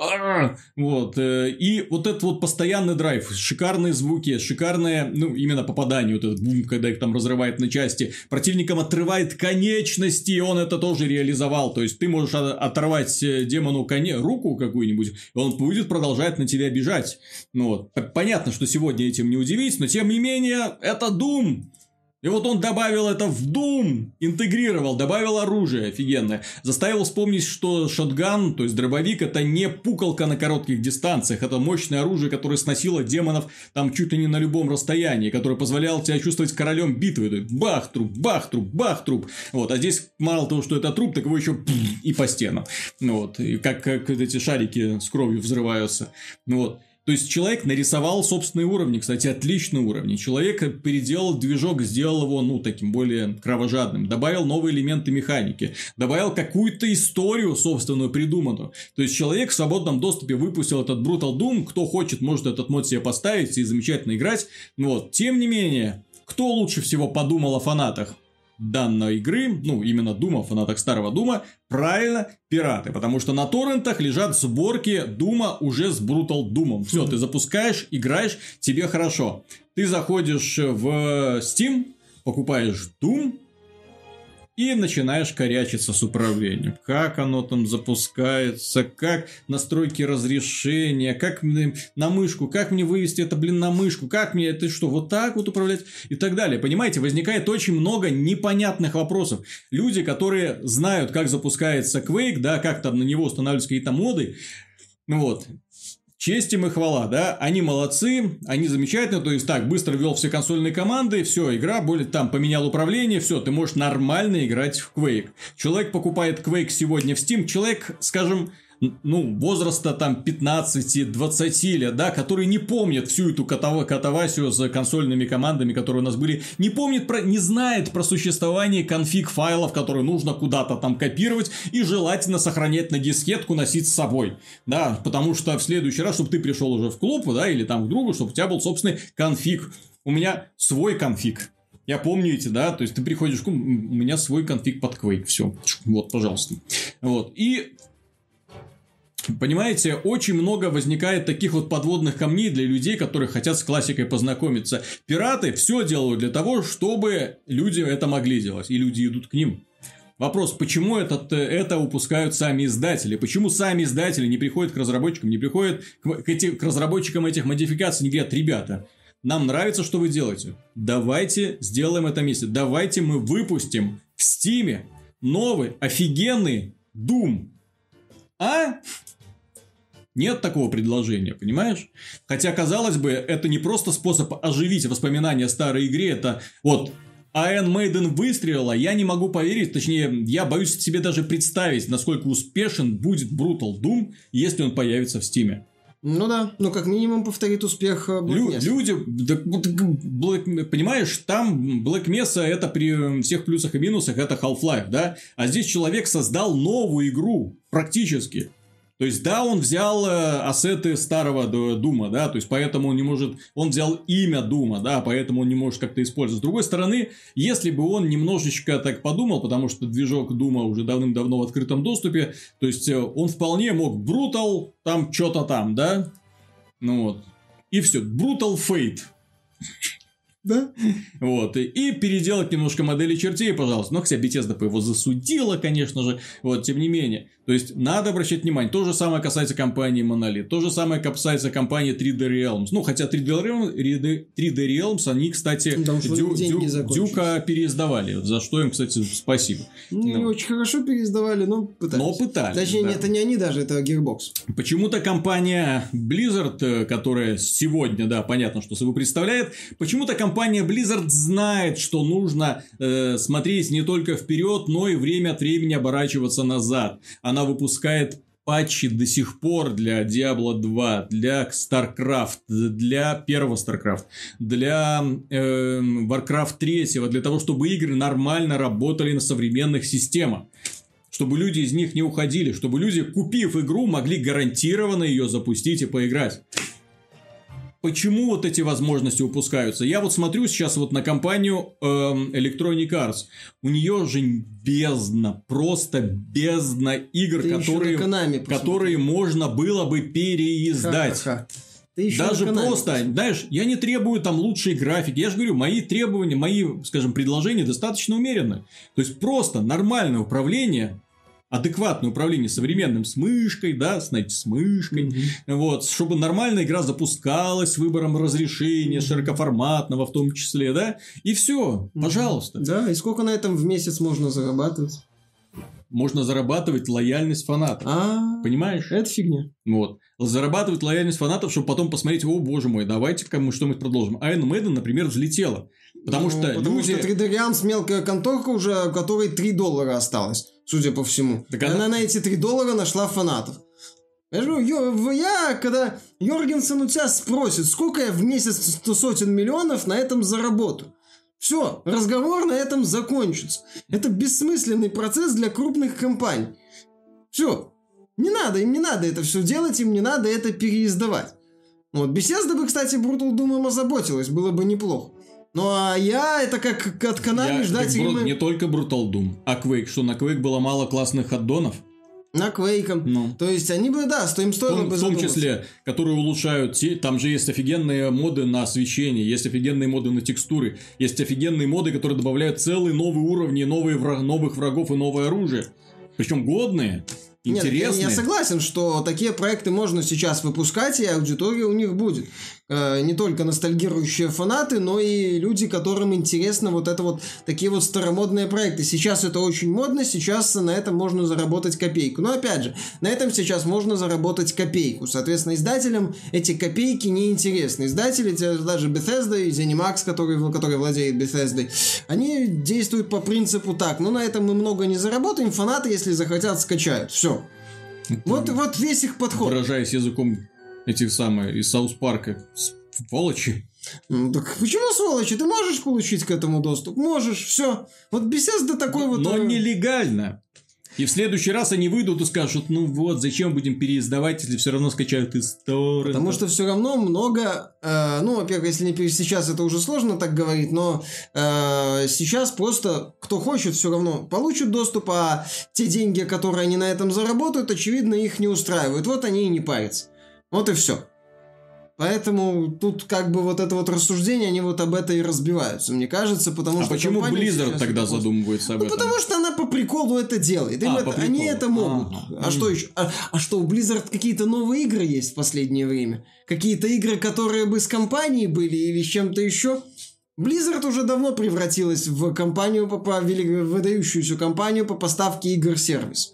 вот, э, и вот этот вот постоянный драйв, шикарные звуки, шикарные, ну, именно попадание, вот этот бум, когда их там разрывает на части, противникам отрывает конечности, и он это тоже реализовал, то есть, ты можешь оторвать э, демону коне, руку какую-нибудь, и он будет продолжать на тебя бежать. Ну вот, понятно, что сегодня этим не удивить, но тем не менее, это Doom. И вот он добавил это в Doom, интегрировал, добавил оружие офигенное. Заставил вспомнить, что шотган, то есть дробовик, это не пукалка на коротких дистанциях, это мощное оружие, которое сносило демонов там чуть ли не на любом расстоянии, которое позволяло тебя чувствовать королем битвы. Бах, труп, бах, труп, бах, труп. Вот, а здесь мало того, что это труп, так его еще и по стенам. Вот, и как, как эти шарики с кровью взрываются. Вот. То есть человек нарисовал собственные уровни, кстати, отличные уровни. Человек переделал движок, сделал его, ну, таким более кровожадным, добавил новые элементы механики, добавил какую-то историю собственную придуманную. То есть человек в свободном доступе выпустил этот Brutal Doom, кто хочет, может этот мод себе поставить и замечательно играть. Вот, тем не менее, кто лучше всего подумал о фанатах? Данной игры, ну, именно Дума, фанатах старого Дума, правильно, пираты, потому что на торрентах лежат сборки Дума уже с Brutal Думом. Все, ты запускаешь, играешь, тебе хорошо. Ты заходишь в Steam, покупаешь Doom, и начинаешь корячиться с управлением. Как оно там запускается, как настройки разрешения, как мне на мышку, как мне вывести это, блин, на мышку, как мне это что, вот так вот управлять и так далее. Понимаете, возникает очень много непонятных вопросов. Люди, которые знают, как запускается Quake, да, как там на него устанавливаются какие-то моды, вот, Честь им и хвала, да, они молодцы, они замечательные, то есть так, быстро ввел все консольные команды, все, игра, более там, поменял управление, все, ты можешь нормально играть в Quake. Человек покупает Quake сегодня в Steam, человек, скажем, ну, возраста там 15-20 лет, да, который не помнит всю эту катав... катавасию с консольными командами, которые у нас были, не помнит про, не знает про существование конфиг файлов, которые нужно куда-то там копировать и желательно сохранять на дискетку, носить с собой, да, потому что в следующий раз, чтобы ты пришел уже в клуб, да, или там к другу, чтобы у тебя был собственный конфиг. У меня свой конфиг. Я помню эти, да, то есть ты приходишь, у меня свой конфиг под Quake, все, вот, пожалуйста. Вот, и Понимаете, очень много возникает таких вот подводных камней для людей, которые хотят с классикой познакомиться. Пираты все делают для того, чтобы люди это могли делать, и люди идут к ним. Вопрос, почему этот, это упускают сами издатели? Почему сами издатели не приходят к разработчикам, не приходят к, к, эти, к разработчикам этих модификаций, не говорят, ребята, нам нравится, что вы делаете. Давайте сделаем это вместе. Давайте мы выпустим в Стиме новый офигенный Doom. А? Нет такого предложения, понимаешь? Хотя, казалось бы, это не просто способ оживить воспоминания о старой игре, это вот Iron Maiden выстрелила, я не могу поверить, точнее, я боюсь себе даже представить, насколько успешен будет Brutal Doom, если он появится в Стиме. Ну да, но как минимум повторит успех э, Black Mesa. Люди, да, Black, понимаешь, там Black Mesa это при всех плюсах и минусах это Half-Life, да? А здесь человек создал новую игру, практически. То есть, да, он взял э, ассеты старого Дума, да, то есть, поэтому он не может... Он взял имя Дума, да, поэтому он не может как-то использовать. С другой стороны, если бы он немножечко так подумал, потому что движок Дума уже давным-давно в открытом доступе, то есть, э, он вполне мог Брутал, там что-то там, да, ну вот. И все, Brutal Fate. [LAUGHS] Да? Вот. И, и переделать немножко модели чертей, пожалуйста. Но, хотя Bethesda по его засудила, конечно же. Вот, тем не менее. То есть, надо обращать внимание. То же самое касается компании Monolith. То же самое касается компании 3D Realms. Ну, хотя 3D Realms, 3D Realms они, кстати, Дю, Дю, Дюка переиздавали. За что им, кстати, спасибо. Не ну. очень хорошо переиздавали, но пытались. Но пытались. Точнее, да. это не они даже, это Gearbox. Почему-то компания Blizzard, э, которая сегодня, да, понятно, что собой представляет, почему-то компания Blizzard знает, что нужно э, смотреть не только вперед, но и время от времени оборачиваться назад она выпускает патчи до сих пор для Diablo 2, для StarCraft, для первого StarCraft, для э, Warcraft 3, для того, чтобы игры нормально работали на современных системах чтобы люди из них не уходили, чтобы люди, купив игру, могли гарантированно ее запустить и поиграть. Почему вот эти возможности упускаются? Я вот смотрю сейчас вот на компанию э, Electronic Arts. У нее же бездна, просто бездна игр, Ты которые, которые можно было бы переиздать. Ха-ха-ха. Ты еще Даже просто, знаешь, я не требую там лучшей графики. Я же говорю, мои требования, мои, скажем, предложения достаточно умеренны. То есть просто нормальное управление, адекватное управление современным с мышкой, да, знаете, с мышкой, mm-hmm. вот, чтобы нормальная игра запускалась с выбором разрешения, mm-hmm. широкоформатного в том числе, да, и все, mm-hmm. пожалуйста. Да, и сколько на этом в месяц можно зарабатывать? можно зарабатывать лояльность фанатов. А, Понимаешь? Это фигня. Вот. Зарабатывать лояльность фанатов, чтобы потом посмотреть, о боже мой, давайте-ка мы что-нибудь продолжим. Iron Maiden, например, взлетела. Потому ну, что потому люди... что 3D Realms мелкая конторка уже, у которой 3 доллара осталось, судя по всему. Так она... она на эти 3 доллара нашла фанатов. Я, говорю, я, когда Йоргенсен у тебя спросит, сколько я в месяц 100 сотен миллионов на этом заработаю, все, разговор на этом закончится. Это бессмысленный процесс для крупных компаний. Все. Не надо, им не надо это все делать, им не надо это переиздавать. Вот, Bethesda бы, кстати, Brutal Doom озаботилась, было бы неплохо. Ну а я это как от Konami ждать... Брут, не только Brutal Doom, а Quake. Что, на Quake было мало классных аддонов? на Quake. Ну. То есть они бы, да, стоим стоило бы В том числе, которые улучшают, те, там же есть офигенные моды на освещение, есть офигенные моды на текстуры, есть офигенные моды, которые добавляют целый новый уровни, новые враг, новых врагов и новое оружие. Причем годные. Интересные. Нет, я, я согласен, что такие проекты можно сейчас выпускать, и аудитория у них будет. Э, не только ностальгирующие фанаты, но и люди, которым интересно вот это вот такие вот старомодные проекты. Сейчас это очень модно, сейчас на этом можно заработать копейку. Но опять же, на этом сейчас можно заработать копейку. Соответственно, издателям эти копейки не интересны. Издатели, даже Bethesda и Zenimax, который, который владеет Bethesda, они действуют по принципу так, ну на этом мы много не заработаем, фанаты, если захотят, скачают. Все, вот, вот весь их подход. Выражаясь языком этих самых из Саус Парка, сволочи. Ну, так почему сволочи? Ты можешь получить к этому доступ? Можешь, все. Вот Bethesda такой вот... Но э, нелегально. И в следующий раз они выйдут и скажут, ну вот, зачем будем переиздавать, если все равно скачают из торрента. Потому что все равно много, э, ну, во-первых, если не сейчас это уже сложно так говорить, но э, сейчас просто кто хочет, все равно получит доступ, а те деньги, которые они на этом заработают, очевидно, их не устраивают. Вот они и не парятся. Вот и все. Поэтому тут как бы вот это вот рассуждение, они вот об этом и разбиваются, мне кажется, потому а что... А почему Blizzard тогда задумывается об ну, этом? потому что она по приколу это делает. Им а, это, они это могут. Ага. А, что еще? А, а что, у Blizzard какие-то новые игры есть в последнее время? Какие-то игры, которые бы с компанией были или с чем-то еще? Blizzard уже давно превратилась в компанию, по, по, выдающуюся компанию по поставке игр-сервис.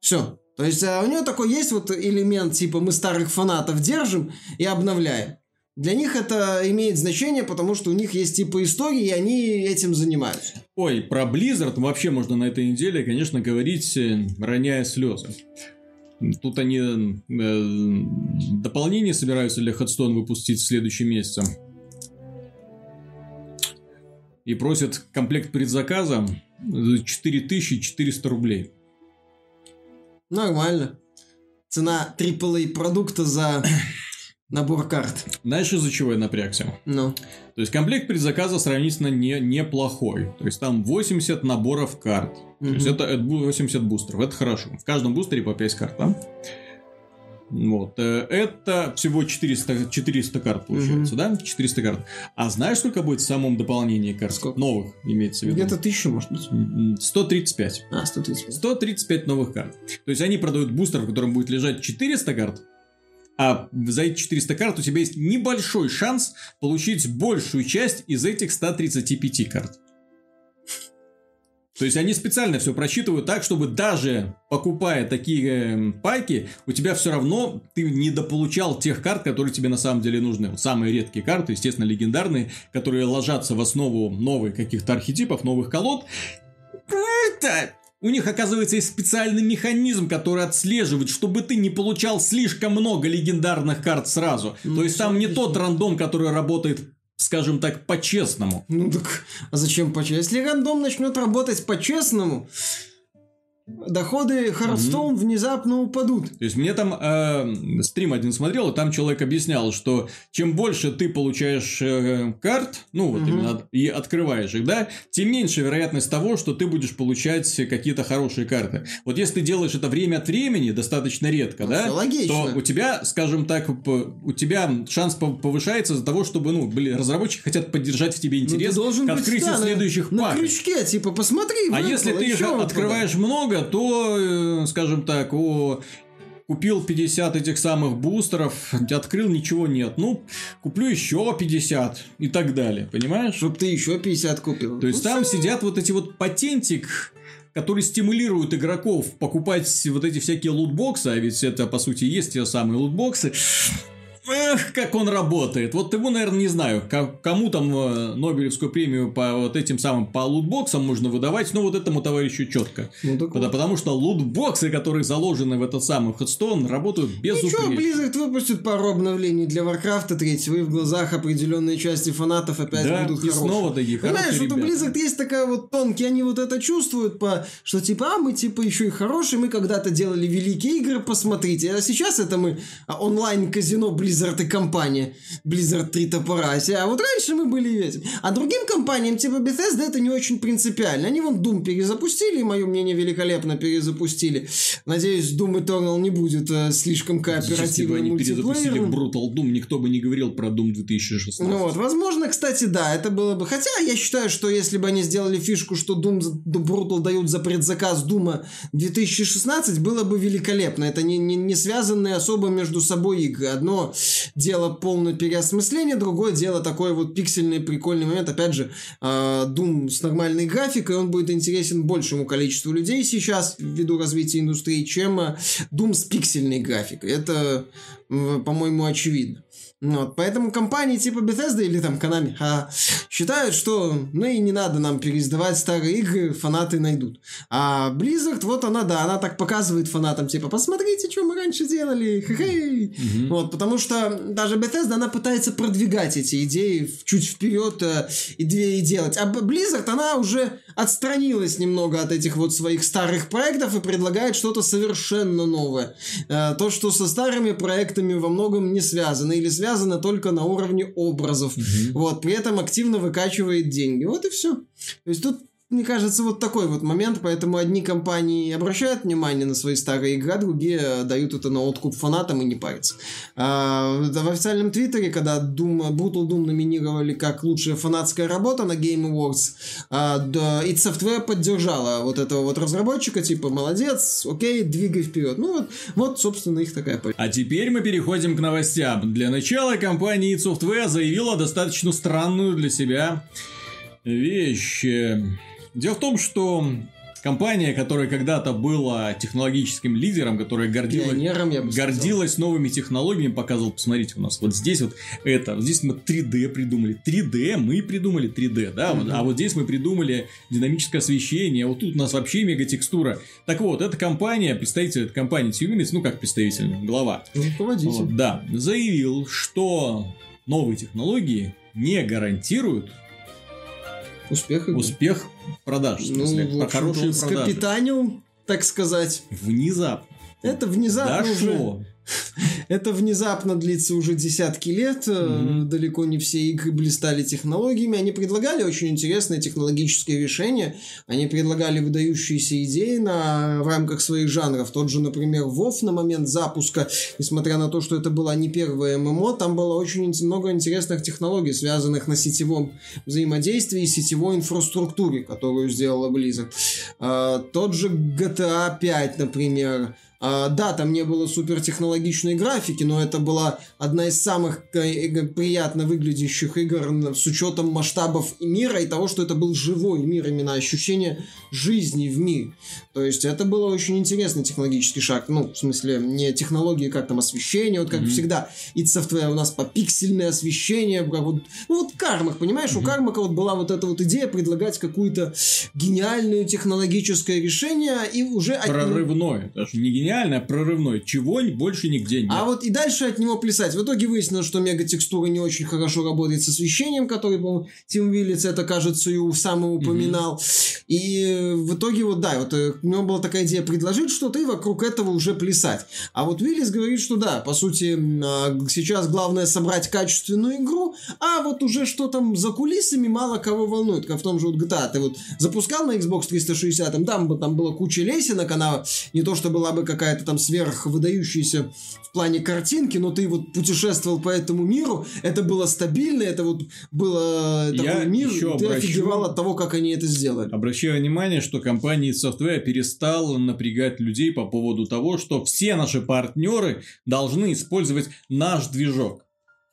Все. То есть а у него такой есть вот элемент, типа мы старых фанатов держим и обновляем. Для них это имеет значение, потому что у них есть типа истории, и они этим занимаются. Ой, про Blizzard вообще можно на этой неделе, конечно, говорить, э, роняя слезы. Тут они э, дополнение собираются для Headstone выпустить в следующем месяце. И просят комплект предзаказа 4400 рублей. Нормально. Цена AAA продукта за [COUGHS] набор карт. Знаешь, из-за чего я напрягся? Ну. То есть комплект предзаказа сравнительно не, неплохой. То есть там 80 наборов карт. Mm-hmm. То есть это 80 бустеров. Это хорошо. В каждом бустере по 5 карт, да? Вот. Э, это всего 400, 400 карт получается, угу. да? 400 карт. А знаешь, сколько будет в самом дополнении карт? Сколько? Новых, имеется в виду. Где-то тысячу, может быть. 135. А, 135. 135 новых карт. То есть, они продают бустер, в котором будет лежать 400 карт, а за эти 400 карт у тебя есть небольшой шанс получить большую часть из этих 135 карт. То есть они специально все просчитывают так, чтобы даже покупая такие э, пайки, у тебя все равно ты не дополучал тех карт, которые тебе на самом деле нужны. Вот самые редкие карты, естественно, легендарные, которые ложатся в основу новых каких-то архетипов, новых колод. Это у них, оказывается, есть специальный механизм, который отслеживает, чтобы ты не получал слишком много легендарных карт сразу. Ну, То есть там не тот рандом, который работает скажем так, по-честному. Ну так, а зачем по-честному? Если рандом начнет работать по-честному, доходы Хардстоун угу. внезапно упадут. То есть мне там э, стрим один смотрел, и там человек объяснял, что чем больше ты получаешь э, карт, ну вот угу. именно и открываешь их, да, тем меньше вероятность того, что ты будешь получать какие-то хорошие карты. Вот если ты делаешь это время от времени, достаточно редко, ну, да, то у тебя, скажем так, у тебя шанс повышается из-за того, чтобы, ну, блин, разработчики хотят поддержать в тебе ну, интерес ну, к открытию быть, да, следующих на, пар. На крючке, типа, посмотри. А если ты их открываешь много, то, э, скажем так, о, купил 50 этих самых бустеров, [LAUGHS] открыл, ничего нет. Ну, куплю еще 50 и так далее, понимаешь? Чтоб ты еще 50 купил. То есть ну, там все... сидят вот эти вот патентик, которые стимулируют игроков покупать вот эти всякие лутбоксы, а ведь это, по сути, есть те самые лутбоксы. Эх, как он работает. Вот его, наверное, не знаю, кому там э, Нобелевскую премию по вот этим самым по лутбоксам можно выдавать, но вот этому товарищу четко. Ну, так потому, потому что лутбоксы, которые заложены в этот самый Ходстон, работают без Ничего, Blizzard выпустит пару обновлений для Warcraft 3, и в глазах определенной части фанатов опять да, будут и хорошие. снова такие Понимаешь, вот у Blizzard есть такая вот тонкие, они вот это чувствуют, по, что типа, а мы типа еще и хорошие, мы когда-то делали великие игры, посмотрите, а сейчас это мы а, онлайн-казино Blizzard Blizzard и компания. Blizzard 3 топора. А вот раньше мы были эти. А другим компаниям, типа Bethesda, это не очень принципиально. Они вон Doom перезапустили, и мое мнение великолепно перезапустили. Надеюсь, Doom Eternal не будет э, слишком кооперативным Если бы они перезапустили Brutal Doom, никто бы не говорил про Doom 2016. Ну вот, возможно, кстати, да, это было бы... Хотя я считаю, что если бы они сделали фишку, что Doom Brutal дают за предзаказ Дума 2016, было бы великолепно. Это не, не, не связанные особо между собой игры. Одно дело полное переосмысление, другое дело такой вот пиксельный прикольный момент. Опять же, э, Doom с нормальной графикой, он будет интересен большему количеству людей сейчас ввиду развития индустрии, чем э, Doom с пиксельной графикой. Это, по-моему, очевидно. Вот, поэтому компании типа Bethesda или там Konami а, считают, что ну и не надо нам переиздавать старые игры, фанаты найдут. А Blizzard, вот она, да, она так показывает фанатам, типа, посмотрите, что мы раньше делали, хе-хей. Mm-hmm. Вот, потому что даже Bethesda, она пытается продвигать эти идеи чуть вперед э, и, и делать. А Blizzard, она уже отстранилась немного от этих вот своих старых проектов и предлагает что-то совершенно новое. Э, то, что со старыми проектами во многом не связано или связано связано только на уровне образов. Угу. Вот, при этом активно выкачивает деньги. Вот и все. То есть тут мне кажется, вот такой вот момент, поэтому одни компании обращают внимание на свои старые игры, а другие дают это на откуп фанатам и не парятся. А, в официальном твиттере, когда Doom, Brutal Doom номинировали как лучшая фанатская работа на Game Awards, а, да, id Software поддержала вот этого вот разработчика, типа, молодец, окей, двигай вперед. Ну вот, вот собственно, их такая позиция. А теперь мы переходим к новостям. Для начала компания id Software заявила достаточно странную для себя вещь. Дело в том, что компания, которая когда-то была технологическим лидером, которая гордилась, гордилась новыми технологиями, показывал, посмотрите, у нас вот здесь вот это, вот здесь мы 3D придумали, 3D мы придумали 3D, да, mm-hmm. а вот здесь мы придумали динамическое освещение, а вот тут у нас вообще мега текстура. Так вот, эта компания, представитель этой компании Tune ну как представитель, глава, руководитель, вот, да, заявил, что новые технологии не гарантируют Успех, успех продаж. В смысле, ну, хорошие продажи. Капитаниум, так сказать. Внезапно. Это внезапно Дошло. уже [LAUGHS] это внезапно длится уже десятки лет. Mm-hmm. Далеко не все игры блистали технологиями. Они предлагали очень интересные технологические решения. Они предлагали выдающиеся идеи на, в рамках своих жанров. Тот же, например, WoW на момент запуска, несмотря на то, что это была не первая ММО, там было очень много интересных технологий, связанных на сетевом взаимодействии и сетевой инфраструктуре, которую сделала Blizzard. А, тот же GTA 5, например, да, там не было супертехнологичной графики, но это была одна из самых э, приятно выглядящих игр с учетом масштабов мира и того, что это был живой мир, именно ощущение жизни в мире. То есть это было очень интересный технологический шаг. Ну, в смысле, не технологии, как там освещение, вот как mm-hmm. всегда. id Software у нас по пиксельное освещение. Вот, ну вот Кармак, понимаешь, mm-hmm. у Кармака вот была вот эта вот идея предлагать какую-то гениальную технологическое решение и уже... Прорывное, даже не гениальное гениально прорывной. Чего больше нигде нет. А вот и дальше от него плясать. В итоге выяснилось, что мега-текстура не очень хорошо работает с освещением, который, по Тим Виллиц это, кажется, и сам упоминал. Mm-hmm. И в итоге вот, да, вот э, у него была такая идея предложить что-то и вокруг этого уже плясать. А вот Виллис говорит, что да, по сути, а, сейчас главное собрать качественную игру, а вот уже что там за кулисами мало кого волнует. Как в том же вот GTA ты вот запускал на Xbox 360, там, там, там была куча лесенок, она не то, что была бы как какая-то там сверх выдающаяся в плане картинки, но ты вот путешествовал по этому миру, это было стабильно, это вот было такой Я мир, еще ты обращу... офигевал от того, как они это сделали. Обращаю внимание, что компания Software перестала напрягать людей по поводу того, что все наши партнеры должны использовать наш движок.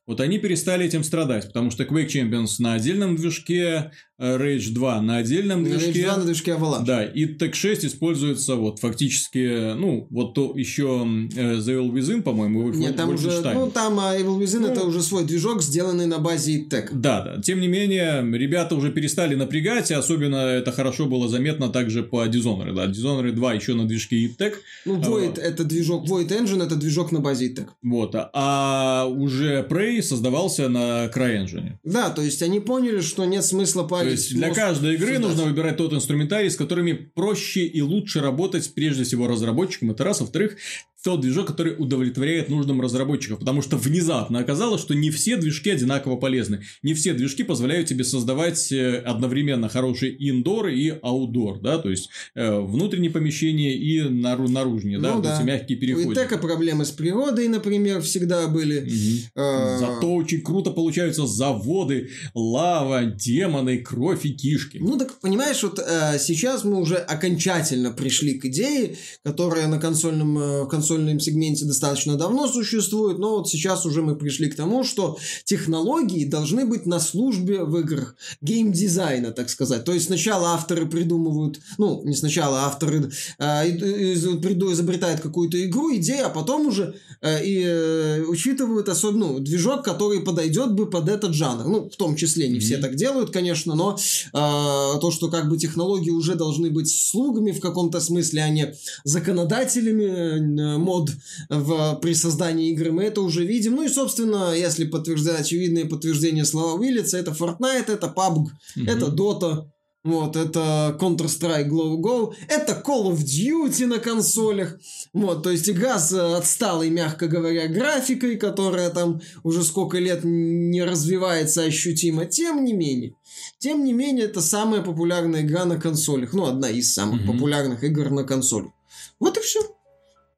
Вот они перестали этим страдать, потому что Quake Champions на отдельном движке, Rage 2 на отдельном движке. Rage 2 на движке Avalanche. Да, и Tech 6 используется вот фактически, ну, вот то еще э, The Evil Within, по-моему, Нет, там уже, ну, там а, Evil Within ну, это уже свой движок, сделанный на базе Tech. Да, да. Тем не менее, ребята уже перестали напрягать, и особенно это хорошо было заметно также по Dishonored, да. Dishonored 2 еще на движке Tech. Ну, Void а, это движок, Void Engine это движок на базе Tech. Вот, а уже Prey создавался на CryEngine. Да, то есть они поняли, что нет смысла парить. То есть для каждой игры сюда. нужно выбирать тот инструментарий, с которыми проще и лучше работать, прежде всего, разработчикам. Это раз. Во-вторых, тот движок, который удовлетворяет нуждам разработчиков, потому что внезапно оказалось, что не все движки одинаково полезны. Не все движки позволяют тебе создавать э, одновременно хороший индор и аудор, да, то есть э, внутренние помещения и нару- наружные, ну, да, да. эти мягкие переходы. У Итека проблемы с природой, например, всегда были. Угу. Зато очень круто получаются заводы, лава, демоны, кровь и кишки. Ну так понимаешь, вот э, сейчас мы уже окончательно пришли к идее, которая на консольном э, консольном консольном сегменте достаточно давно существует, но вот сейчас уже мы пришли к тому, что технологии должны быть на службе в играх геймдизайна, так сказать. То есть сначала авторы придумывают, ну, не сначала, авторы э, изобретают какую-то игру, идею, а потом уже э, и э, учитывают особенно ну, движок, который подойдет бы под этот жанр. Ну, в том числе, не mm-hmm. все так делают, конечно, но э, то, что как бы технологии уже должны быть слугами в каком-то смысле, а не законодателями, э, мод в, при создании игры, мы это уже видим. Ну и, собственно, если подтверждать очевидные подтверждения слова Виллица, это Fortnite, это PUBG, mm-hmm. это Dota, вот, это Counter-Strike Global Go, это Call of Duty на консолях. Вот, то есть игра с отсталой, мягко говоря, графикой, которая там уже сколько лет не развивается ощутимо. Тем не менее, тем не менее, это самая популярная игра на консолях. Ну, одна из самых mm-hmm. популярных игр на консолях. Вот и все.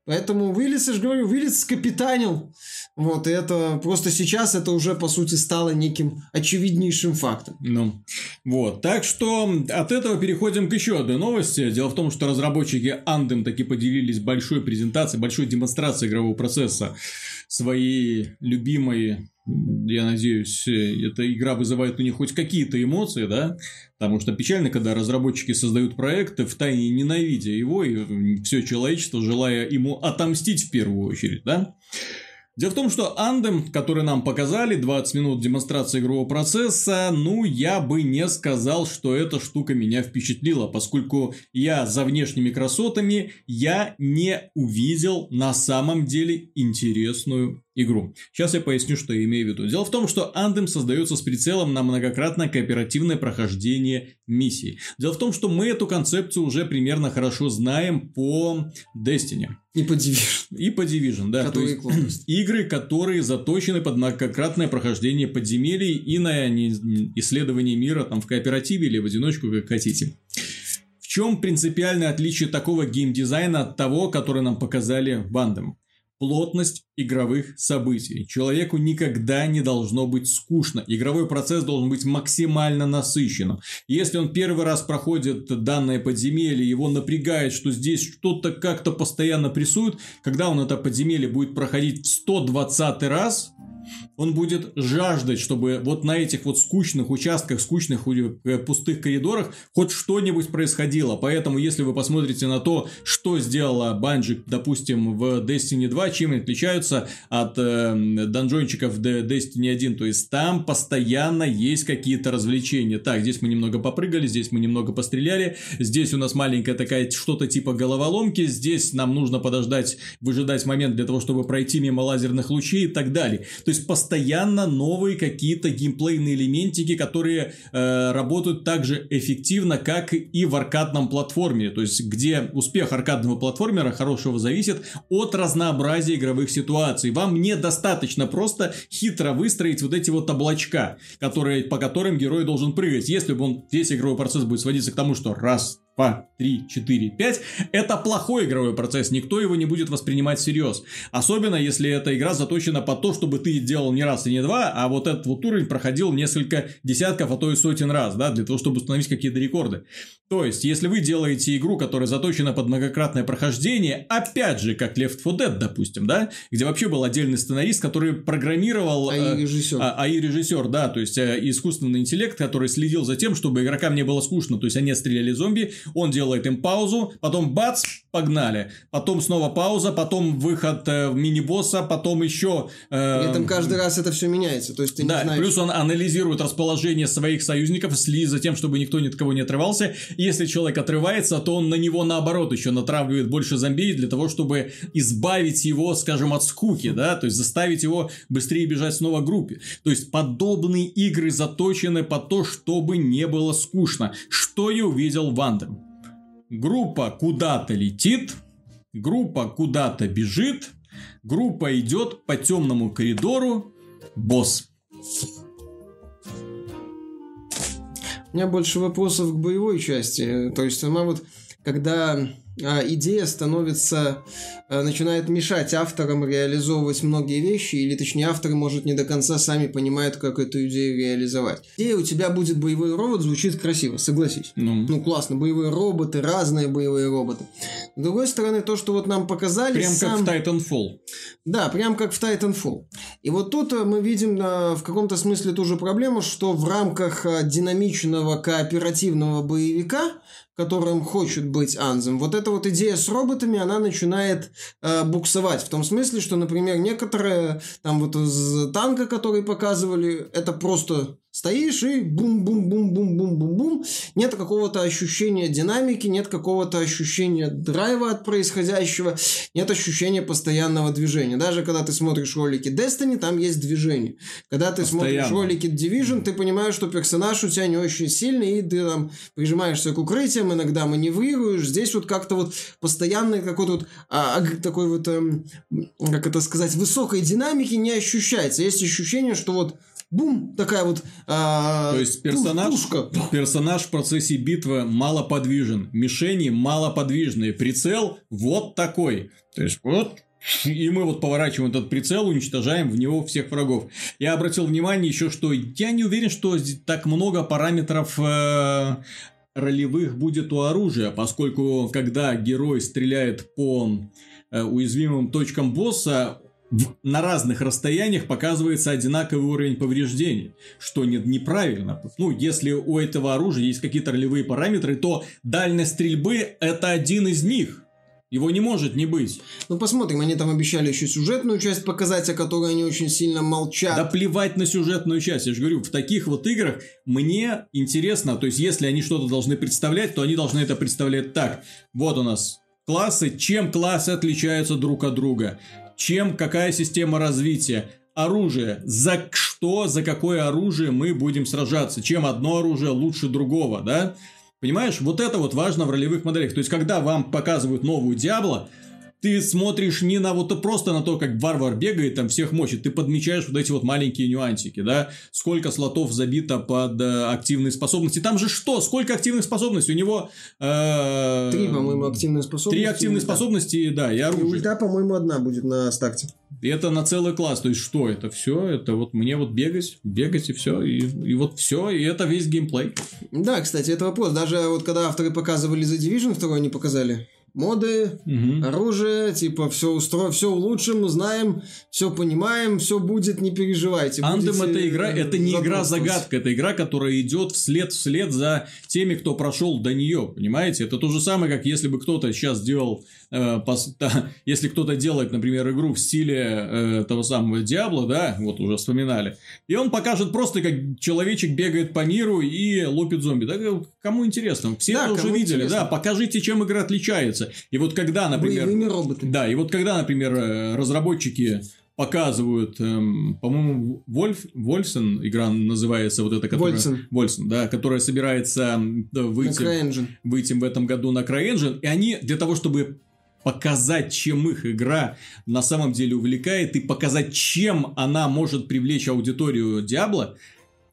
Поэтому Виллис, я же говорю, Виллис скапитанил. Вот, и это просто сейчас это уже, по сути, стало неким очевиднейшим фактом. Ну, вот. Так что от этого переходим к еще одной новости. Дело в том, что разработчики Andem таки поделились большой презентацией, большой демонстрацией игрового процесса своей любимой я надеюсь, эта игра вызывает у них хоть какие-то эмоции, да, потому что печально, когда разработчики создают проекты, в тайне ненавидя его, и все человечество, желая ему отомстить в первую очередь, да. Дело в том, что Андем, который нам показали, 20 минут демонстрации игрового процесса, ну, я бы не сказал, что эта штука меня впечатлила, поскольку я за внешними красотами, я не увидел на самом деле интересную игру. Сейчас я поясню, что я имею в виду. Дело в том, что Anthem создается с прицелом на многократное кооперативное прохождение миссий. Дело в том, что мы эту концепцию уже примерно хорошо знаем по Destiny. И по Division. И по Division, да. Которые то есть, [CLEARS THROAT] игры, которые заточены под многократное прохождение подземелий и на исследование мира там в кооперативе или в одиночку, как хотите. В чем принципиальное отличие такого геймдизайна от того, который нам показали в Anthem? Плотность игровых событий. Человеку никогда не должно быть скучно. Игровой процесс должен быть максимально насыщенным. Если он первый раз проходит данное подземелье, его напрягает, что здесь что-то как-то постоянно прессует, когда он это подземелье будет проходить в 120 раз, он будет жаждать, чтобы вот на этих вот скучных участках, скучных э, пустых коридорах хоть что-нибудь происходило. Поэтому, если вы посмотрите на то, что сделала Bungie, допустим, в Destiny 2, чем они отличаются от э, донжончиков Destiny 1, то есть там постоянно есть какие-то развлечения. Так, здесь мы немного попрыгали, здесь мы немного постреляли, здесь у нас маленькая такая что-то типа головоломки, здесь нам нужно подождать, выжидать момент для того, чтобы пройти мимо лазерных лучей и так далее. То есть постоянно новые какие-то геймплейные элементики, которые э, работают так же эффективно, как и в аркадном платформе. То есть, где успех аркадного платформера хорошего зависит от разнообразия игровых ситуаций. Вам недостаточно просто хитро выстроить вот эти вот облачка, которые, по которым герой должен прыгать. Если бы он весь игровой процесс будет сводиться к тому, что раз, 2, 3, 4, 5, это плохой игровой процесс, никто его не будет воспринимать всерьез. Особенно, если эта игра заточена под то, чтобы ты делал не раз и не два, а вот этот вот уровень проходил несколько десятков, а то и сотен раз, да, для того, чтобы установить какие-то рекорды. То есть, если вы делаете игру, которая заточена под многократное прохождение, опять же, как Left 4 Dead, допустим, да, где вообще был отдельный сценарист, который программировал... Э, АИ-режиссер, да, то есть, э, искусственный интеллект, который следил за тем, чтобы игрокам не было скучно, то есть, они стреляли зомби, он делает им паузу, потом бац, погнали. Потом снова пауза, потом выход э, мини-босса, потом еще... Э, При этом каждый раз это все меняется, то есть ты да, не знаешь... плюс он анализирует расположение своих союзников, следит за тем, чтобы никто ни от кого не отрывался. Если человек отрывается, то он на него наоборот еще натравливает больше зомби для того, чтобы избавить его, скажем, от скуки, да, то есть заставить его быстрее бежать снова к группе. То есть подобные игры заточены под то, чтобы не было скучно. Что я увидел в Андем? Группа куда-то летит, группа куда-то бежит, группа идет по темному коридору, босс. У меня больше вопросов к боевой части. То есть сама вот, когда идея становится, а, начинает мешать авторам реализовывать многие вещи, или точнее авторы, может, не до конца сами понимают, как эту идею реализовать. Идея у тебя будет боевой робот, звучит красиво, согласись. Ну, ну классно, боевые роботы, разные боевые роботы. С другой стороны, то, что вот нам показали... Прям сам... как в Titanfall. Да, прям как в Titanfall. И вот тут э, мы видим в каком-то смысле ту же проблему, что в рамках э, динамичного кооперативного боевика которым хочет быть Анзем. Вот эта вот идея с роботами, она начинает э, буксовать. В том смысле, что, например, некоторые, там вот из танка, который показывали, это просто Стоишь и бум-бум-бум-бум-бум-бум-бум. Нет какого-то ощущения динамики, нет какого-то ощущения драйва от происходящего, нет ощущения постоянного движения. Даже когда ты смотришь ролики Destiny, там есть движение. Когда ты Постоянно. смотришь ролики Division, ты понимаешь, что персонаж у тебя не очень сильный, и ты там прижимаешься к укрытиям, иногда маневрируешь. Здесь вот как-то вот постоянный какой-то вот а, такой вот, эм, как это сказать, высокой динамики не ощущается. Есть ощущение, что вот бум, такая вот а, То есть персонаж, пушка. персонаж в процессе битвы малоподвижен, мишени малоподвижные, прицел вот такой. То есть вот [LAUGHS] и мы вот поворачиваем этот прицел, уничтожаем в него всех врагов. Я обратил внимание еще, что я не уверен, что так много параметров э, ролевых будет у оружия, поскольку когда герой стреляет по э, уязвимым точкам босса, на разных расстояниях показывается одинаковый уровень повреждений, что не, неправильно. Ну, если у этого оружия есть какие-то ролевые параметры, то дальность стрельбы это один из них. Его не может не быть. Ну, посмотрим, они там обещали еще сюжетную часть показать, о которой они очень сильно молчат. Да плевать на сюжетную часть. Я же говорю, в таких вот играх мне интересно, то есть, если они что-то должны представлять, то они должны это представлять так. Вот у нас классы, чем классы отличаются друг от друга чем, какая система развития, оружие, за что, за какое оружие мы будем сражаться, чем одно оружие лучше другого, да? Понимаешь, вот это вот важно в ролевых моделях. То есть, когда вам показывают новую Диабло, ты смотришь не на вот просто на то, как варвар бегает, там всех мочит, ты подмечаешь вот эти вот маленькие нюансики, да, сколько слотов забито под э, активные способности. Там же что? Сколько активных способностей? У него... Э, три, по-моему, активные способности. Три активные способности, да, и оружие. И ульта, по-моему, одна будет на старте. И это на целый класс. То есть, что это? Все, это вот мне вот бегать, бегать и все. И, и вот все, и это весь геймплей. Да, кстати, это вопрос. Даже вот когда авторы показывали The Division 2, они показали моды, угу. оружие, типа все устро, все улучшим, знаем, все понимаем, все будет, не переживайте. Андем это игра, это не игра загадка, это игра, которая идет вслед вслед за теми, кто прошел до нее, понимаете? Это то же самое, как если бы кто-то сейчас делал, э, пос, [LAUGHS] да, если кто-то делает, например, игру в стиле э, того самого Диабло, да, вот уже вспоминали, и он покажет просто, как человечек бегает по миру и лупит зомби, да, кому интересно, все да, это уже видели, интересно. да, покажите, чем игра отличается. И вот когда, например... Боевыми роботами. Да, и вот когда, например, э, разработчики показывают, эм, по-моему, Вольф, Вольфсен, игра называется вот эта, которая... Вольсен. Вольсен, да, которая собирается выйти, выйти в этом году на CryEngine, и они для того, чтобы показать, чем их игра на самом деле увлекает, и показать, чем она может привлечь аудиторию Диабло,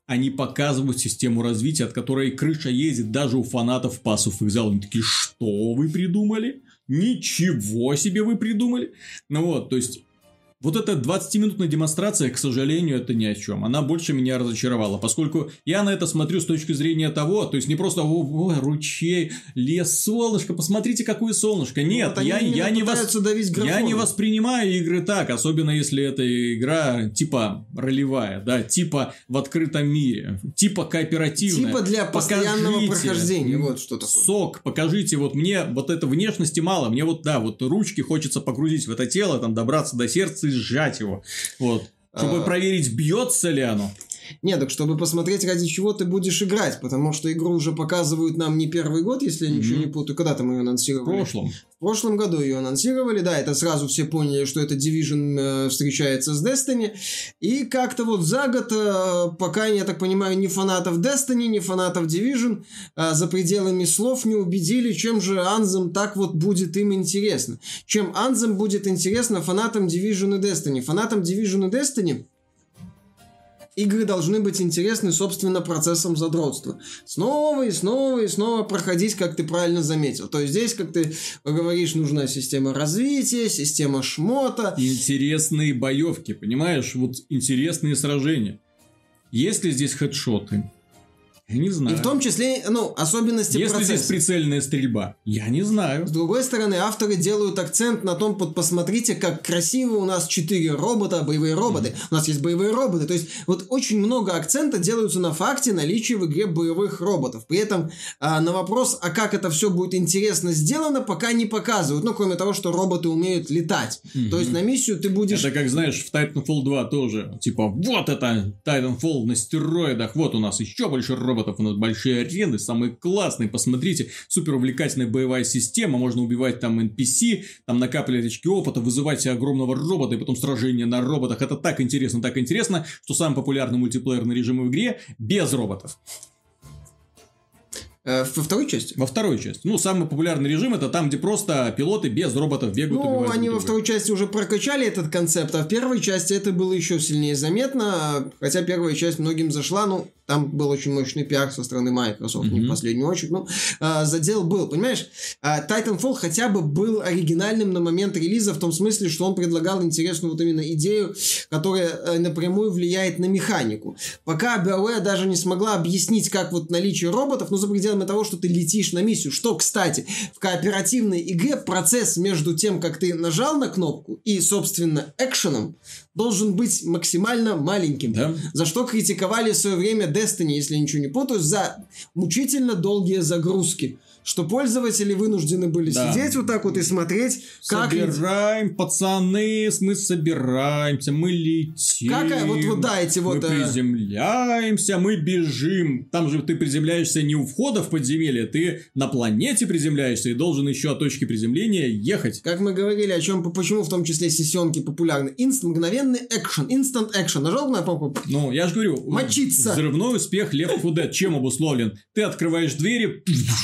они показывают систему развития, от которой крыша ездит даже у фанатов пассов их зал. Они такие, что вы придумали? Ничего себе вы придумали! Ну вот, то есть, вот эта 20-минутная демонстрация, к сожалению, это ни о чем. Она больше меня разочаровала, поскольку я на это смотрю с точки зрения того, то есть не просто о, о, ручей, лес, солнышко, посмотрите, какое солнышко. Нет, вот я, я, не вос... я не воспринимаю игры так, особенно если это игра типа ролевая, да, типа в открытом мире, типа кооперативная. Типа для постоянного покажите, прохождения, вот что такое. Сок, покажите, вот мне вот это внешности мало, мне вот, да, вот ручки хочется погрузить в это тело, там добраться до сердца сжать его. Вот. Чтобы а... проверить, бьется ли оно. Нет, так чтобы посмотреть, ради чего ты будешь играть, потому что игру уже показывают нам не первый год, если я mm-hmm. ничего не путаю. Когда там ее анонсировали? В прошлом. В прошлом году ее анонсировали, да, это сразу все поняли, что это Division э, встречается с Destiny. И как-то вот за год, э, пока, я так понимаю, ни фанатов Destiny, ни фанатов Division э, за пределами слов не убедили, чем же Anthem так вот будет им интересно. Чем Anthem будет интересно фанатам Division и Destiny. Фанатам Division и Destiny игры должны быть интересны, собственно, процессом задротства. Снова и снова и снова проходить, как ты правильно заметил. То есть здесь, как ты говоришь, нужна система развития, система шмота. Интересные боевки, понимаешь? Вот интересные сражения. Есть ли здесь хедшоты? Я не знаю. И в том числе, ну, особенности Если процесса. здесь прицельная стрельба, я не знаю. С другой стороны, авторы делают акцент на том, вот посмотрите, как красиво у нас четыре робота, боевые роботы. Mm-hmm. У нас есть боевые роботы. То есть, вот очень много акцента делаются на факте наличия в игре боевых роботов. При этом а, на вопрос, а как это все будет интересно сделано, пока не показывают. Ну, кроме того, что роботы умеют летать. Mm-hmm. То есть, на миссию ты будешь... Это как, знаешь, в Titanfall 2 тоже. Типа, вот это Titanfall на стероидах, вот у нас еще больше роботов роботов, у нас большие арены, самые классные, посмотрите, супер увлекательная боевая система, можно убивать там NPC, там накапливать очки опыта, вызывать себе огромного робота и потом сражение на роботах, это так интересно, так интересно, что самый популярный мультиплеерный режим в игре без роботов. Э, во второй части? Во второй части. Ну, самый популярный режим это там, где просто пилоты без роботов бегают. Ну, они во второй части уже прокачали этот концепт, а в первой части это было еще сильнее заметно. Хотя первая часть многим зашла, ну, там был очень мощный пиар со стороны Microsoft, mm-hmm. не в последнюю очередь. Ну, а, задел был, понимаешь? А, Titanfall хотя бы был оригинальным на момент релиза в том смысле, что он предлагал интересную вот именно идею, которая а, напрямую влияет на механику. Пока BioWare даже не смогла объяснить, как вот наличие роботов, ну, за пределами того, что ты летишь на миссию. Что, кстати, в кооперативной игре процесс между тем, как ты нажал на кнопку и, собственно, экшеном, должен быть максимально маленьким. Да. За что критиковали в свое время Destiny, если я ничего не путаю, за мучительно долгие загрузки что пользователи вынуждены были да. сидеть вот так вот и смотреть, как... Собираем, пацаны, мы собираемся, мы летим. Как, э, вот, вот да, эти вот... Мы э, приземляемся, мы бежим. Там же ты приземляешься не у входа в подземелье, ты на планете приземляешься и должен еще от точки приземления ехать. Как мы говорили, о чем, почему в том числе сессионки популярны. Инст мгновенный экшен, instant экшен. Нажал на кнопку? Ну, я же говорю, Мочиться. взрывной успех 4 Dead чем обусловлен? Ты открываешь двери,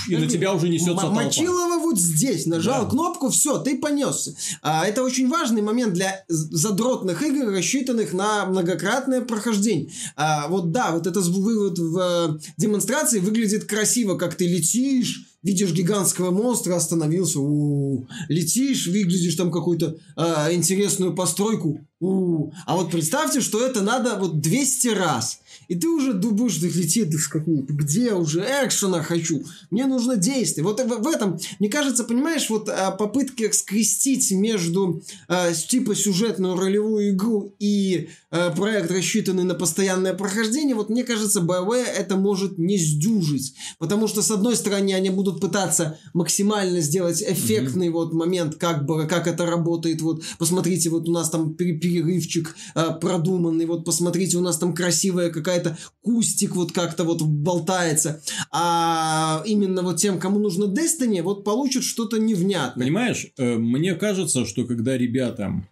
и на тебя уже несется М-. Мочилова вот здесь, нажал Да. кнопку, все, ты понесся. А, это очень важный момент для задротных игр, рассчитанных на многократное прохождение. А, вот да, вот это вывод в э, демонстрации выглядит красиво, как ты летишь, видишь гигантского монстра, остановился, у летишь, выглядишь там какую-то а, интересную постройку, у а вот представьте, что это надо вот 200 раз. И ты уже думаешь, да летит, да какого- где уже экшена хочу, мне нужно действие. Вот в, в этом, мне кажется, понимаешь, вот а, попытки скрестить между а, типа сюжетную ролевую игру и а, проект, рассчитанный на постоянное прохождение, вот мне кажется, BioWare это может не сдюжить. Потому что, с одной стороны, они будут пытаться максимально сделать эффектный вот момент, как бы, как это работает. Вот, посмотрите, вот у нас там пере- перерывчик а, продуманный, вот посмотрите, у нас там красивая какая-то кустик вот как-то вот болтается. А именно вот тем, кому нужно Destiny, вот получат что-то невнятное. Понимаешь, э, мне кажется, что когда ребята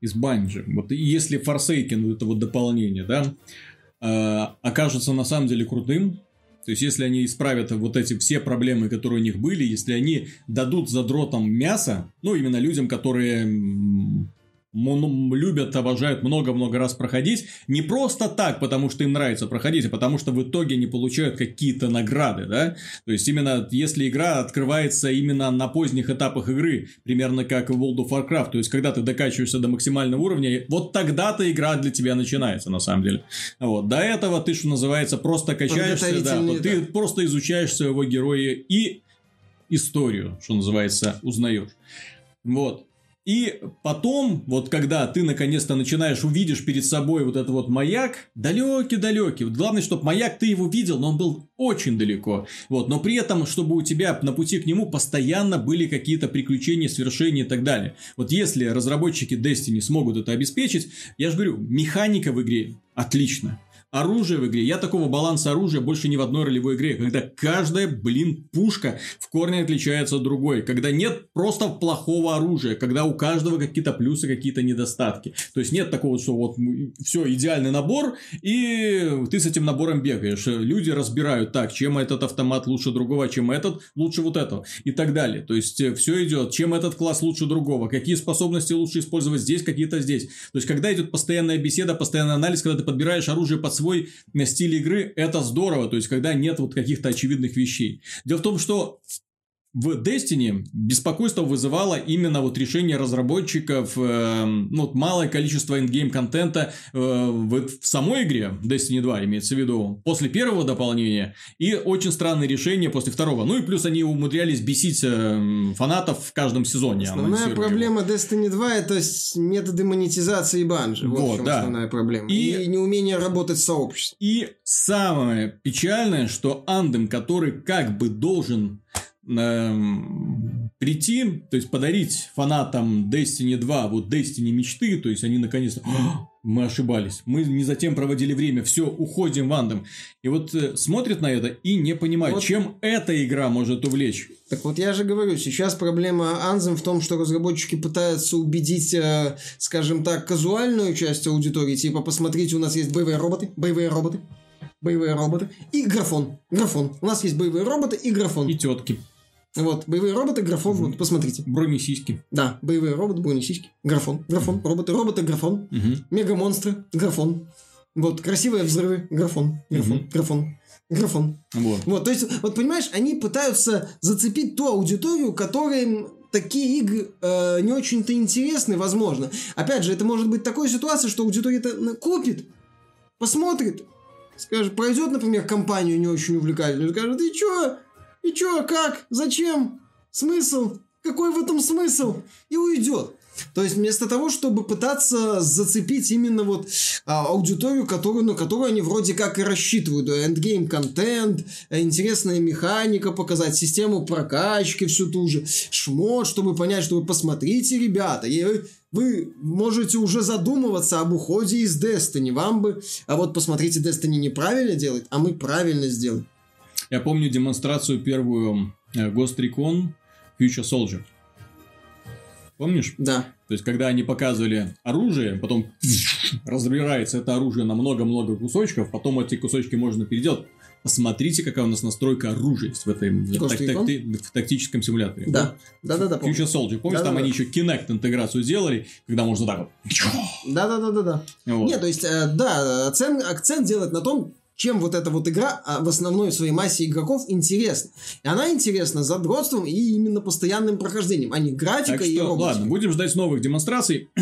из Банжи, вот если Forsaken, это вот дополнение, да, э, окажется на самом деле крутым, то есть, если они исправят вот эти все проблемы, которые у них были, если они дадут задротам мясо, ну, именно людям, которые любят, обожают много-много раз проходить, не просто так, потому что им нравится проходить, а потому что в итоге они получают какие-то награды, да? То есть, именно если игра открывается именно на поздних этапах игры, примерно как в World of Warcraft, то есть, когда ты докачиваешься до максимального уровня, вот тогда-то игра для тебя начинается, на самом деле. Вот. До этого ты, что называется, просто качаешься, да, Подготовительный ты просто изучаешь своего героя и историю, что называется, узнаешь. Вот. И потом, вот когда ты наконец-то начинаешь, увидишь перед собой вот этот вот маяк, далекий-далекий. Вот главное, чтобы маяк ты его видел, но он был очень далеко. Вот, но при этом, чтобы у тебя на пути к нему постоянно были какие-то приключения, свершения и так далее. Вот если разработчики Destiny смогут это обеспечить, я же говорю, механика в игре отлично. Оружие в игре. Я такого баланса оружия больше ни в одной ролевой игре, когда каждая, блин, пушка в корне отличается от другой. Когда нет просто плохого оружия, когда у каждого какие-то плюсы, какие-то недостатки. То есть нет такого, что вот все, идеальный набор, и ты с этим набором бегаешь. Люди разбирают так, чем этот автомат лучше другого, чем этот лучше вот этого и так далее. То есть все идет, чем этот класс лучше другого, какие способности лучше использовать здесь, какие-то здесь. То есть когда идет постоянная беседа, постоянный анализ, когда ты подбираешь оружие под свой стиль игры, это здорово. То есть когда нет вот каких-то очевидных вещей. Дело в том, что в Destiny беспокойство вызывало именно вот решение разработчиков, э, ну, вот малое количество ингейм контента э, в, в самой игре, Destiny 2 имеется в виду, после первого дополнения, и очень странные решения после второго. Ну и плюс они умудрялись бесить э, фанатов в каждом сезоне. Основная проблема Destiny 2 это методы монетизации банжи. Вот, Вот, в чем да. основная проблема. И- И... неумение работать с сообществом. И самое печальное, что Андем, который как бы должен прийти, то есть подарить фанатам Destiny 2 вот Destiny мечты, то есть они наконец-то «А, мы ошибались, мы не затем проводили время, все, уходим в Андем. И вот э, смотрит на это и не понимает, Вот. чем эта игра может увлечь. Так вот я же говорю, сейчас проблема Анзем в том, что разработчики пытаются убедить, э, скажем так, казуальную часть аудитории, типа, посмотрите, у нас есть боевые роботы, боевые роботы, боевые роботы и графон, графон. У нас есть боевые роботы и графон. И тетки, Вот, боевые роботы, графон, вот, посмотрите. бронесиськи. Да, боевые роботы, бронесиськи, графон, графон, роботы, роботы, графон, Мгм. мега-монстры, графон. Вот, красивые взрывы, графон, графон, Мгм. графон, графон. Вот. Вот, то есть, вот понимаешь, они пытаются зацепить ту аудиторию, которой такие игры э, не очень-то интересны, возможно. Опять же, это может быть такой ситуация, что аудитория это купит, посмотрит, скажет, пройдет, например, компанию не очень увлекательную, скажет, и чё, и чё, как, зачем, смысл, какой в этом смысл, и уйдет. То есть вместо того, чтобы пытаться зацепить именно вот а, аудиторию, которую, на которую они вроде как и рассчитывают. Эндгейм контент, интересная механика, показать систему прокачки всю ту же, шмот, чтобы понять, что вы посмотрите, ребята, вы, вы можете уже задумываться об уходе из Destiny. Вам бы, а вот посмотрите, Destiny неправильно делает, а мы правильно сделаем. Я помню демонстрацию первую э, Ghost Recon Future Soldier. Помнишь? Да. То есть, когда они показывали оружие, потом разбирается это оружие на много-много кусочков, потом эти кусочки можно переделать. Посмотрите, какая у нас настройка оружия в этом в, так, такти, в тактическом симуляторе. Да, да, да, да. Future Soldier, помнишь, да, там да, они да. еще Kinect интеграцию сделали, когда можно так вот. Да, да, да, да, да. Вот. Нет, то есть, э, да, акцент, акцент делать на том, чем вот эта вот игра а в основной своей массе игроков интересна. И она интересна задротством и именно постоянным прохождением, а не графикой так что, и роботикой. Ладно, будем ждать новых демонстраций. [CLEARS THROAT]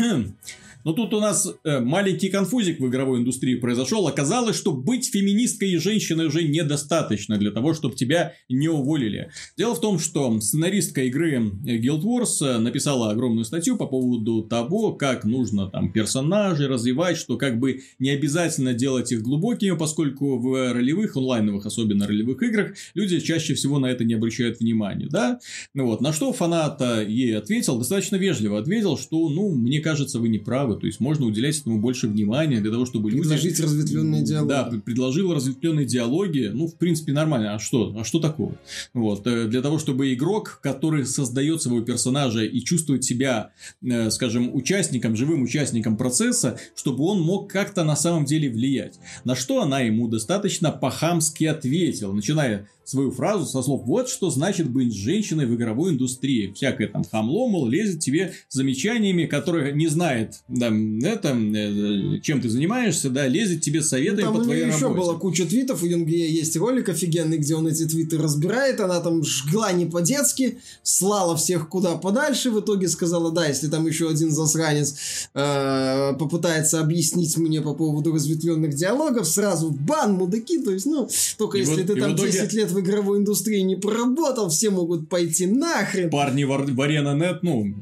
Но тут у нас э, маленький конфузик в игровой индустрии произошел. Оказалось, что быть феминисткой и женщиной уже недостаточно для того, чтобы тебя не уволили. Дело в том, что сценаристка игры Guild Wars э, написала огромную статью по поводу того, как нужно там персонажей развивать, что как бы не обязательно делать их глубокими, поскольку в ролевых, онлайновых, особенно ролевых играх, люди чаще всего на это не обращают внимания, да? Ну вот, на что фанат ей ответил, достаточно вежливо ответил, что, ну, мне кажется, вы не правы. То есть можно уделять этому больше внимания для того, чтобы люди... Предложить разветвленные диалоги. Да, предложил разветвленные диалоги. Ну, в принципе, нормально. А что? А что такого? Вот. Э, для того, чтобы игрок, который создает своего персонажа и чувствует себя, э, скажем, участником, живым участником процесса, чтобы он мог как-то на самом деле влиять. На что она ему достаточно по-хамски ответила, начиная свою фразу со слов «Вот что значит быть женщиной в игровой индустрии». Всякое там хамло, мол, лезет тебе замечаниями, которые не знает, да, это, э, чем ты занимаешься, да, лезет тебе советами ну, по твоей работе. еще была куча твитов, у Юнгея есть ролик офигенный, где он эти твиты разбирает, она там жгла не по-детски, слала всех куда подальше, в итоге сказала, да, если там еще один засранец э, попытается объяснить мне по поводу разветвленных диалогов, сразу бан, мудаки, то есть, ну, только и если вот, ты там итоге... 10 лет в игровой индустрии не поработал, все могут пойти нахрен. Парни в, в Arena.net, ну,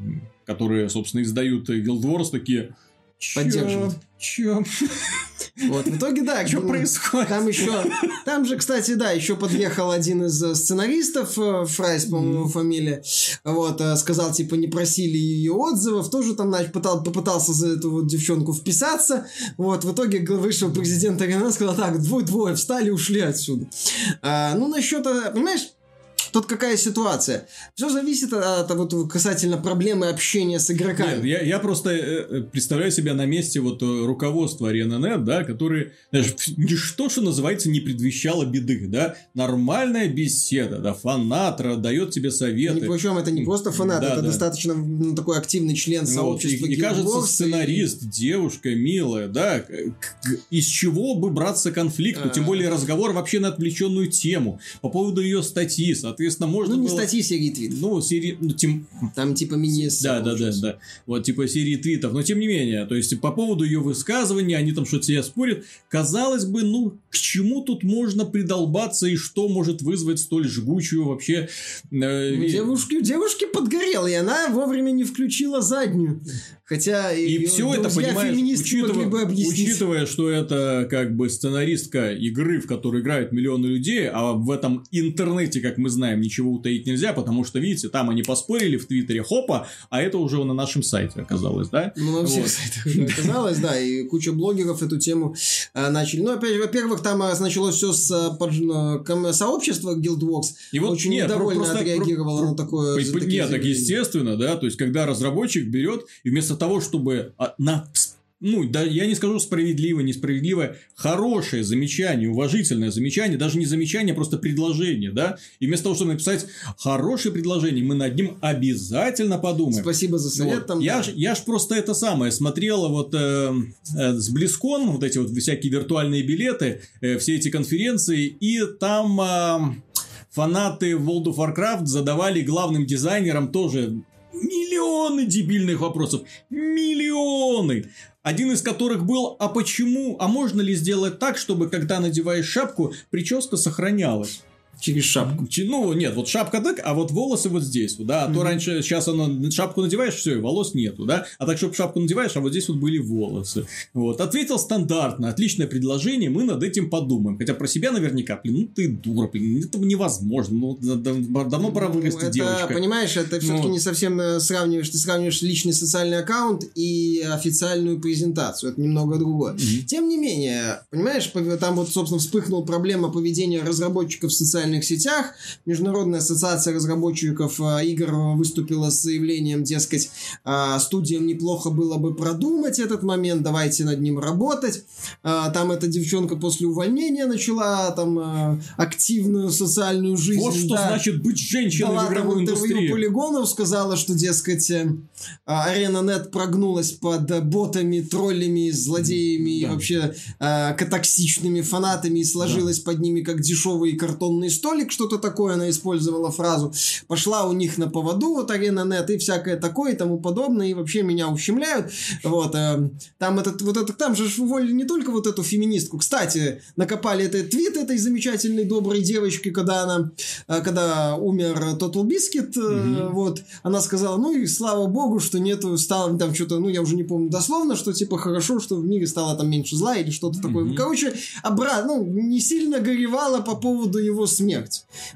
которые, собственно, издают Guild Wars, такие... Поддерживают. Чё? [LAUGHS] Вот, в итоге, да. Что происходит? Там еще, там же, кстати, да, еще подъехал один из э, сценаристов, э, Фрайс, по-моему, мм. фамилия, вот, э, сказал, типа, не просили ее отзывов, тоже там, значит, пытал, попытался за эту вот девчонку вписаться, вот, в итоге вышел президент Арена, сказал, так, двое-двое встали, ушли отсюда. А, ну, насчет, понимаешь, Тут какая ситуация? Все зависит от, от вот касательно проблемы общения с игроками. Нет, я, я просто э, э, представляю себя на месте вот э, руководства ArenaNet, да, которые, знаешь, ничто, что называется, не предвещало беды, да, нормальная беседа, да, фанат дает тебе советы. И причем это не просто фанат, да, это да. достаточно ну, такой активный член вот, сообщества. И, и кажется, сценарист, и... девушка милая, да, из чего бы браться конфликт, ну, тем более разговор вообще на отвлеченную тему по поводу ее статьи, соответственно, соответственно, можно Ну, не было... статьи, серии твитов. Ну, серии... Ну, тем... Там типа мини Да, да, да, да. Вот, типа серии твитов. Но, тем не менее, то есть, по поводу ее высказывания, они там что-то себе спорят. Казалось бы, ну, к чему тут можно придолбаться и что может вызвать столь жгучую вообще... Э, ну, девушки, девушки подгорела, и она вовремя не включила заднюю. Хотя и все это понимаешь, учитывая, учитывая, что это как бы сценаристка игры, в которой играют миллионы людей, а в этом интернете, как мы знаем, ничего утаить нельзя, потому что, видите, там они поспорили в Твиттере, хопа, а это уже на нашем сайте оказалось, да? Ну, на всех вот. сайтах уже [LAUGHS] оказалось, да, и куча блогеров эту тему э, начали. Ну, опять, во-первых, там э, началось все с э, э, сообщества Guildworks, и вот, очень нет, недовольно просто, отреагировало про, на такое. По, нет, так естественно, да, то есть, когда разработчик берет и вместо того, чтобы а, на ну, да, я не скажу справедливое, несправедливое, хорошее замечание, уважительное замечание, даже не замечание, а просто предложение, да, и вместо того, чтобы написать хорошее предложение, мы над ним обязательно подумаем. Спасибо за совет. Вот. Там, я, да. ж, я ж просто это самое смотрел вот э, э, с Близкон, вот эти вот всякие виртуальные билеты, э, все эти конференции, и там... Э, фанаты World of Warcraft задавали главным дизайнерам тоже миллионы дебильных вопросов. Миллионы! Один из которых был, а почему, а можно ли сделать так, чтобы когда надеваешь шапку, прическа сохранялась? Через шапку. Ну, нет, вот шапка так, а вот волосы вот здесь, да. А mm-hmm. то раньше, сейчас она, шапку надеваешь, все, и волос нету, да. А так, чтобы шапку надеваешь, а вот здесь вот были волосы. Вот. Ответил стандартно, отличное предложение, мы над этим подумаем. Хотя про себя наверняка, блин, ну ты дура, блин, это невозможно. Ну, давно пора ну, вырасти это, девочка. Понимаешь, это все-таки ну. не совсем э, сравниваешь. Ты сравниваешь личный социальный аккаунт и официальную презентацию. Это немного другое. Mm-hmm. Тем не менее, понимаешь, там вот, собственно, вспыхнула проблема поведения разработчиков в социальных социальных сетях. Международная ассоциация разработчиков э, игр выступила с заявлением, дескать, э, студиям неплохо было бы продумать этот момент, давайте над ним работать. Э, там эта девчонка после увольнения начала там э, активную социальную жизнь. Вот что да. значит быть женщиной Дала в там игровой интервью индустрии. Полигонов, сказала, что, дескать, э, Арена Нет прогнулась под ботами, троллями, злодеями и Да. вообще э, катоксичными фанатами и сложилась под ними как дешевый картонный столик, что-то такое она использовала фразу. Пошла у них на поводу, вот Арена Нет и всякое такое и тому подобное, и вообще меня ущемляют. Вот, э, там этот, вот это, там же уволили не только вот эту феминистку. Кстати, накопали этот твит этой замечательной доброй девочки, когда она, э, когда умер Total Biscuit, э, Мгм. вот, она сказала, ну и слава богу, что нету, стало там что-то, ну я уже не помню дословно, что типа хорошо, что в мире стало там меньше зла или что-то такое. Мгм. Короче, обра... ну, не сильно горевала по поводу его смерти.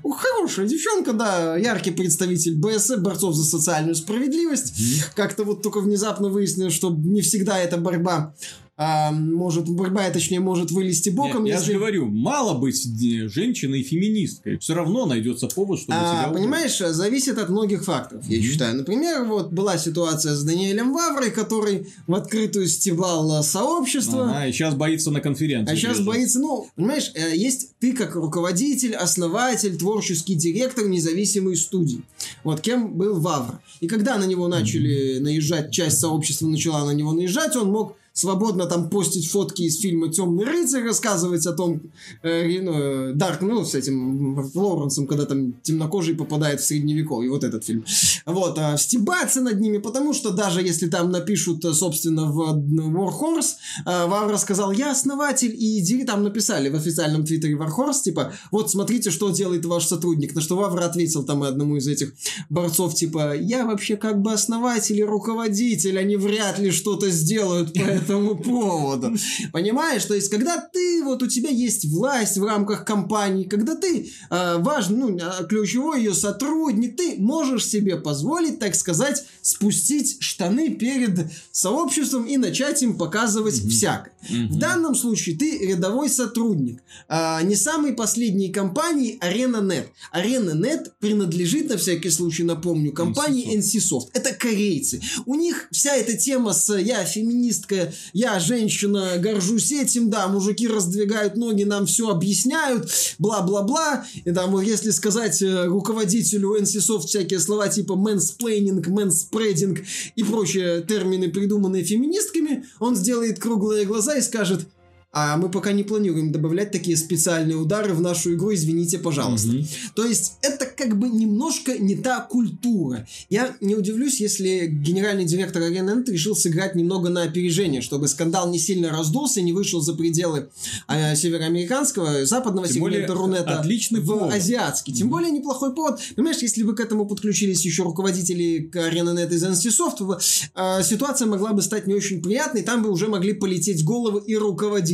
Ну, хорошая девчонка, да, яркий представитель БС, борцов за социальную справедливость. Как-то вот только внезапно выяснилось, что не всегда эта борьба а, может, борьба, точнее, может вылезти боком, я, я если... же говорю, мало быть э, женщиной-феминисткой. Все равно найдется повод, чтобы А, тебя понимаешь, зависит от многих факторов, я Мгм. считаю. Например, вот была ситуация с Даниэлем Ваврой, который в открытую стебал а, сообщество. Ага, и сейчас боится на конференции. А сейчас бежать. боится, ну, понимаешь, э, есть ты как руководитель, основатель, творческий директор независимой студии. Вот кем был Вавр. И когда на него начали наезжать, часть сообщества начала на него наезжать, он мог свободно там постить фотки из фильма «Темный рыцарь», рассказывать о том, э, ну, э, Дарк, ну, с этим м, Лоуренсом, когда там темнокожий попадает в средневековье, вот этот фильм. Вот, а, стебаться над ними, потому что даже если там напишут, э, собственно, в Warhorse, э, Вавра сказал, я основатель, и иди, там написали в официальном твиттере Warhorse, типа, вот смотрите, что делает ваш сотрудник. На что Вавра ответил там одному из этих борцов, типа, я вообще как бы основатель и руководитель, они вряд ли что-то сделают по [LAUGHS] этому поводу. Понимаешь? То есть, когда ты, вот у тебя есть власть в рамках компании, когда ты э, важный, ну, э, ключевой ее сотрудник, ты можешь себе позволить, так сказать, спустить штаны перед сообществом и начать им показывать Мгм. всякое. Мгм. В данном случае ты рядовой сотрудник а, не самой последней компании Arena.net. Arena.net принадлежит, на всякий случай напомню, компании NCSoft. Это корейцы. У них вся эта тема с «я феминистка, я женщина, горжусь этим», да, мужики раздвигают ноги, нам все объясняют, бла-бла-бла. И там, вот если сказать э, руководителю NCSoft всякие слова типа mansplaining, manspreading и прочие термины, придуманные феминистками, он сделает круглые глаза и скажет а мы пока не планируем добавлять такие специальные удары в нашу игру, извините, пожалуйста. Мгм. То есть это как бы немножко не та культура. Я не удивлюсь, если генеральный директор Арена решил сыграть немного на опережение, чтобы скандал не сильно раздулся, не вышел за пределы э, североамериканского, западного Тем сегмента Рунета отличный в повод. азиатский. Тем Мгм. более неплохой повод. Понимаешь, если бы к этому подключились еще руководители ArenaNet из NCSoft, э, ситуация могла бы стать не очень приятной, там бы уже могли полететь головы и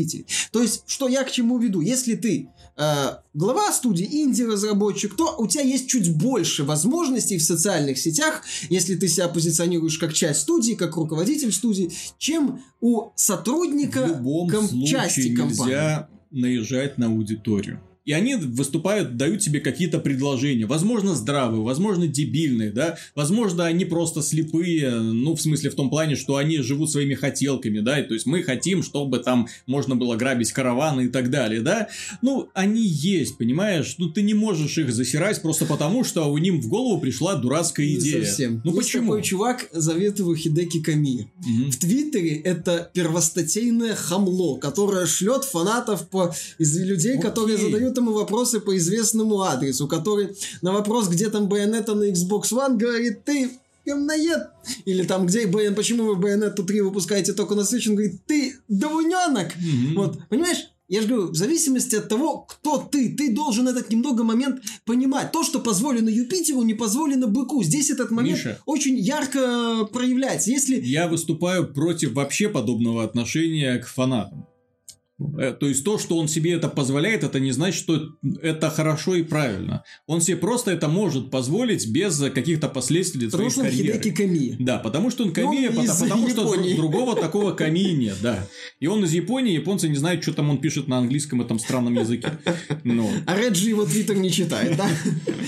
руководителей. То есть, что я к чему веду? Если ты э, глава студии, инди-разработчик, то у тебя есть чуть больше возможностей в социальных сетях, если ты себя позиционируешь как часть студии, как руководитель студии, чем у сотрудника В любом ком- случае части компании. нельзя наезжать на аудиторию. И они выступают, дают тебе какие-то предложения. Возможно, здравые, возможно, дебильные, да. Возможно, они просто слепые, ну, в смысле, в том плане, что они живут своими хотелками, да. То есть, мы хотим, чтобы там можно было грабить караваны и так далее, да. Ну, они есть, понимаешь? Ну, ты не можешь их засирать просто потому, что у них в голову пришла дурацкая Не идея. совсем. Ну, Есть почему? такой чувак, его Хидеки Камия. Мгм. В Твиттере это первостатейное хамло, которое шлет фанатов по из людей, которые Окей. задают ему вопросы по известному адресу, который на вопрос, где там Байонета на Xbox One, говорит, ты говноед. Или там, где Байон, почему вы Байонету 3 выпускаете только на Switch, он говорит, ты дауненок. Мгм. Вот, понимаешь? Я же говорю, в зависимости от того, кто ты, ты должен этот немного момент понимать. То, что позволено Юпитеру, не позволено быку. Здесь этот момент Миша. очень ярко проявляется. Если Я выступаю против вообще подобного отношения к фанатам. Э, то есть то, что он себе это позволяет, это не значит, что это хорошо и правильно. Он себе просто это может позволить без каких-то последствий для потому своей карьеры. Хидеки Ками. Да, потому что он Ками, потому, потому что друг, другого такого Ками нет, да. И он из Японии, японцы не знают, что там он пишет на английском этом странном языке. Ну. А Реджи его твиттер не читает, да?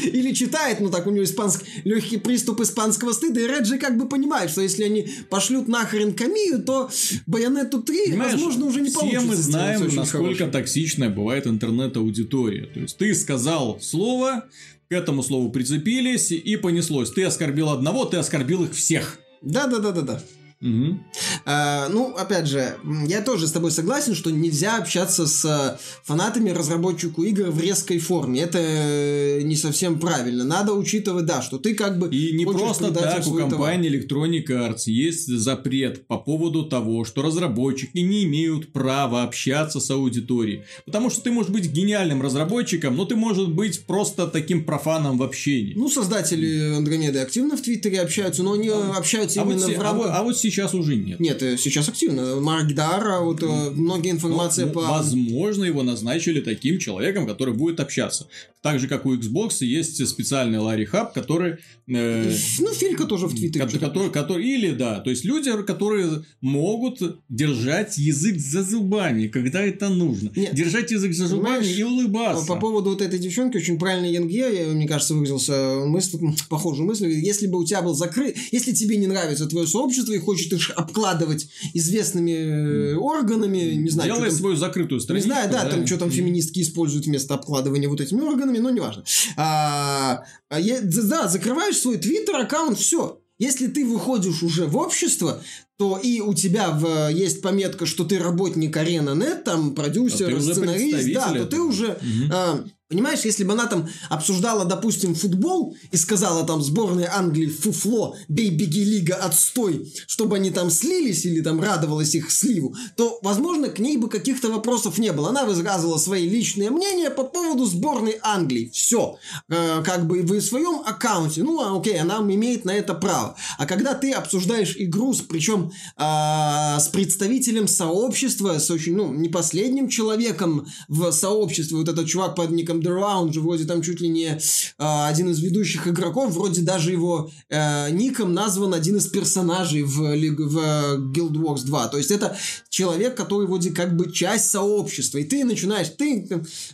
Или читает, но так у него испанск... легкий приступ испанского стыда, и Реджи как бы понимает, что если они пошлют нахрен Камию, то Байонету 3, возможно, уже не получится. Все мы знаем, насколько хороший. токсичная бывает интернет-аудитория. То есть, ты сказал слово, к этому слову прицепились, и понеслось. Ты оскорбил одного, ты оскорбил их всех. Да-да-да-да-да. Угу. А, ну, опять же, я тоже с тобой согласен, что нельзя общаться с фанатами разработчику игр в резкой форме. Это э, не совсем правильно. Надо учитывать, да, что ты как бы... И не просто так у компании Electronic Arts есть запрет по поводу того, что разработчики не имеют права общаться с аудиторией. Потому что ты можешь быть гениальным разработчиком, но ты можешь быть просто таким профаном в общении. Ну, создатели Андромеды активно в Твиттере общаются, но они а, общаются а именно вот, в рамках... А, а вот сейчас уже нет. Нет, э, сейчас активно. Марк Дара, вот э, многие информация ну, по... Возможно, его назначили таким человеком, который будет общаться. Так же, как у Xbox есть специальный Ларри Хаб, который... Э, ну, Филька тоже в Твиттере. Который, который, или, да, то есть люди, которые могут держать язык за зубами, когда это нужно. Нет, держать язык за зубами и улыбаться. По, по поводу вот этой девчонки, очень правильно Янге, мне кажется, выразился мысль, [LAUGHS] похожую мысль. Если бы у тебя был закрыт... Если тебе не нравится твое сообщество и хочешь их обкладывать известными э, органами, не знаю... Делай свою закрытую страницу. Не знаю, да, да, там что там феминистки используют вместо обкладывания вот этими органами, но неважно. А, а, да, закрываешь свой твиттер-аккаунт, все. Если ты выходишь уже в общество, то и у тебя в, есть пометка, что ты работник Арена.нет, там продюсер, а сценарист, да, то ты уже угу. а, Понимаешь, если бы она там обсуждала, допустим, футбол и сказала там сборная Англии фуфло, бей, беги, лига, отстой, чтобы они там слились или там радовалась их сливу, то, возможно, к ней бы каких-то вопросов не было. Она высказывала свои личные мнения по поводу сборной Англии. Все. Э, как бы в своем аккаунте, ну, а, окей, она имеет на это право. А когда ты обсуждаешь игру, с, причем э, с представителем сообщества, с очень, ну, не последним человеком в сообществе, вот этот чувак под ником Underground же вроде там чуть ли не э, один из ведущих игроков, вроде даже его э, ником назван один из персонажей в, в Guild Wars 2. То есть это человек, который вроде как бы часть сообщества. И ты начинаешь, ты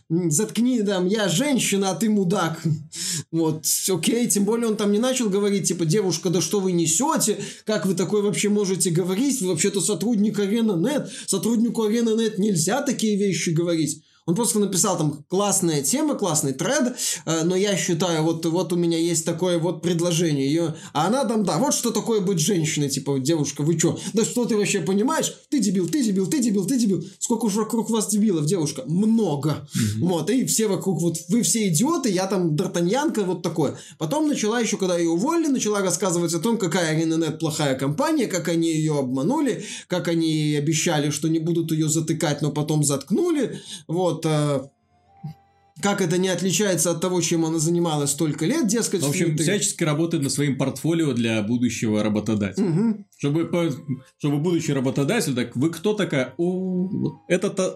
заткни, там, я женщина, а ты мудак. Вот, окей, тем более он там не начал говорить, типа, девушка, да что вы несете, как вы такое вообще можете говорить, вы вообще-то сотрудник Арена.нет, сотруднику Арена.нет нельзя такие вещи говорить. Он просто написал там классная тема, классный тред, э, но я считаю, вот, вот у меня есть такое вот предложение. Ее, а она там, да, вот что такое быть женщиной, типа, девушка, вы что? Да что ты вообще понимаешь? Ты дебил, ты дебил, ты дебил, ты дебил. Сколько уже вокруг вас дебилов, девушка? Много. Mm-hmm. Вот, и все вокруг, вот, вы все идиоты, я там Д'Артаньянка, вот такое. Потом начала еще, когда ее уволили, начала рассказывать о том, какая Арена.нет плохая компания, как они ее обманули, как они обещали, что не будут ее затыкать, но потом заткнули. Вот, э, как это не отличается от того, чем она занималась столько лет, дескать. В общем, всячески работает над своим портфолио для будущего работодателя. Угу. Чтобы, чтобы будущий работодатель, так вы кто такая? О, это то,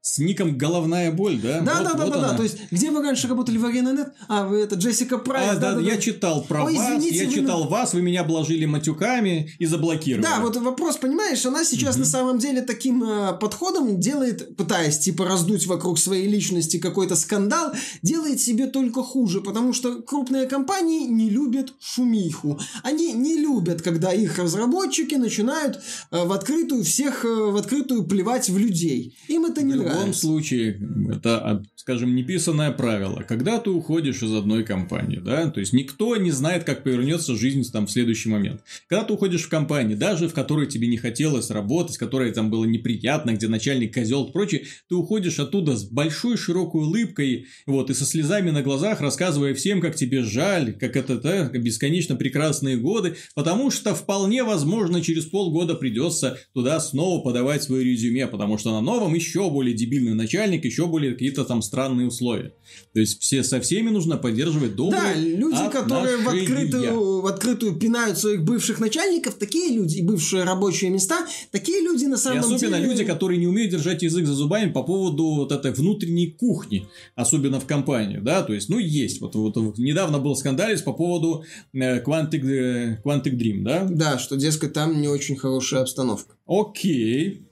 с ником головная боль, да? Да, вот, да, да, вот да, да. То есть, где вы раньше работали в Арена.нет? А, вы это Джессика Прайс. А, да, да, да, я да. читал про Ой, вас, извините, я читал вы... вас, вы меня обложили матюками и заблокировали. Да, вот вопрос, понимаешь, она сейчас угу. на самом деле таким э, подходом делает, пытаясь типа раздуть вокруг своей личности какой-то скандал, делает себе только хуже, потому что крупные компании не любят шумиху. Они не любят, когда их разработчики разработчики начинают э, в открытую всех, э, в открытую плевать в людей. Им это не нравится. В любом случае, это, скажем, неписанное правило. Когда ты уходишь из одной компании, да, то есть никто не знает, как повернется жизнь там в следующий момент. Когда ты уходишь в компанию, даже в которой тебе не хотелось работать, которая там было неприятно, где начальник козел и прочее, ты уходишь оттуда с большой широкой улыбкой, вот, и со слезами на глазах, рассказывая всем, как тебе жаль, как это да, бесконечно прекрасные годы, потому что вполне возможно, через полгода придется туда снова подавать свое резюме, потому что на новом еще более дебильный начальник, еще более какие-то там странные условия. То есть все со всеми нужно поддерживать добрые Да, люди, отношения. которые в открытую, в открытую пинают своих бывших начальников, такие люди, и бывшие рабочие места, такие люди на И самом особенно деле... люди, которые не умеют держать язык за зубами по поводу вот этой внутренней кухни, особенно в компании, да, то есть, ну, есть. Вот, вот, вот недавно был скандалец по поводу э, Quantic, э, Quantic Dream, да? Да, что, дескать, там не очень хорошая обстановка. Окей.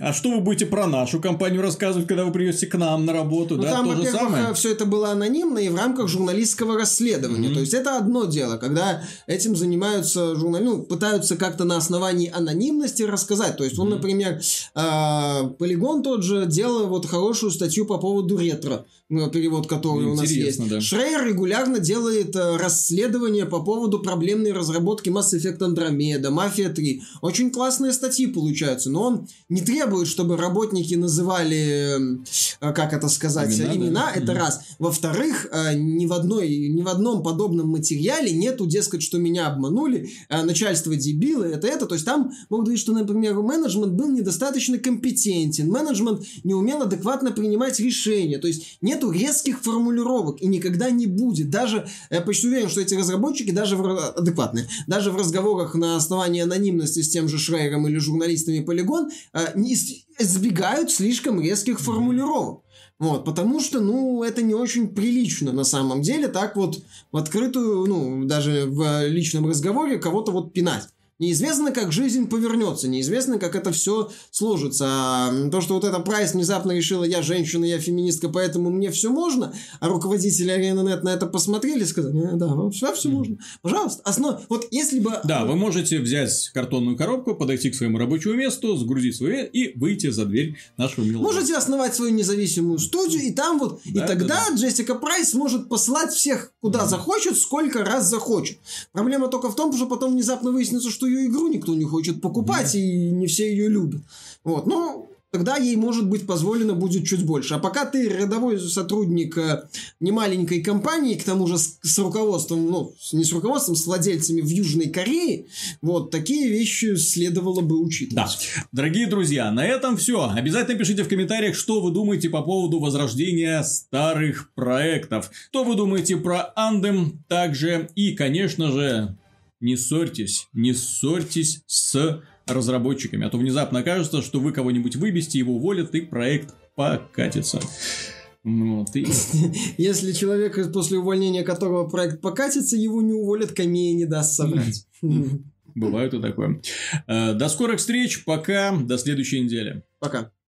А что вы будете про нашу компанию рассказывать, когда вы придете к нам на работу, Ну, да? там, То же самое? все это было анонимно и в рамках журналистского расследования. Мгм. То есть это одно дело, когда этим занимаются журнали, ну, пытаются как-то на основании анонимности рассказать. То есть он, Мгм. например, а, Полигон тот же делал вот хорошую статью по поводу ретро, ну, перевод который у нас есть. Интересно, да. Шрейер регулярно делает э, расследования по поводу проблемной разработки Mass Effect Andromeda, Mafia 3. Очень классные статьи получаются, но он не требует, чтобы работники называли, э, как это сказать, Имена, имена, да? это раз. Во-вторых, э, ни в одной, ни в одном подобном материале нету, дескать, что меня обманули, э, начальство дебилы, это это. То есть там могут говорить, что, например, менеджмент был недостаточно компетентен, менеджмент не умел адекватно принимать решения. То есть нету резких формулировок и никогда не будет. Даже, я почти уверен, что эти разработчики даже в, адекватные, даже в разговорах на основании анонимности с тем же Шрейером или журналистами Полигон не избегают слишком резких формулировок. Вот, потому что, ну, это не очень прилично на самом деле, так вот в открытую, ну, даже в личном разговоре кого-то вот пинать. Неизвестно, как жизнь повернется, неизвестно, как это все сложится. А то, что вот эта Прайс внезапно решила, я женщина, я феминистка, поэтому мне все можно, а руководители Арена.нет на это посмотрели и сказали, «Э, да, вам все, все можно. Пожалуйста. Основ... Вот если бы... Да, вы можете взять картонную коробку, подойти к своему рабочему месту, сгрузить свое и выйти за дверь нашего милого. Можете основать свою независимую студию, и там вот, и Да, тогда да, Джессика Прайс сможет посылать всех куда захочет, сколько раз захочет. Проблема только в том, что потом внезапно выяснится, что ее игру никто не хочет покупать, и не все ее любят. Вот, ну, тогда ей, может быть, позволено будет чуть больше. А пока ты рядовой сотрудник э, немаленькой компании, к тому же с, с руководством, ну, не с руководством, с владельцами в Южной Корее, вот, такие вещи следовало бы учитывать. Да. Дорогие друзья, на этом все. Обязательно пишите в комментариях, что вы думаете по поводу возрождения старых проектов. Что вы думаете про Андем также. И, конечно же, не ссорьтесь, не ссорьтесь с разработчиками. А то внезапно окажется, что вы кого-нибудь выбесите, его уволят, и проект покатится. Вот, и... [LAUGHS] Если человек, после увольнения которого проект покатится, его не уволят, камея не даст собрать. [LAUGHS] Бывает и такое. Э, До скорых встреч, пока, до следующей недели. Пока.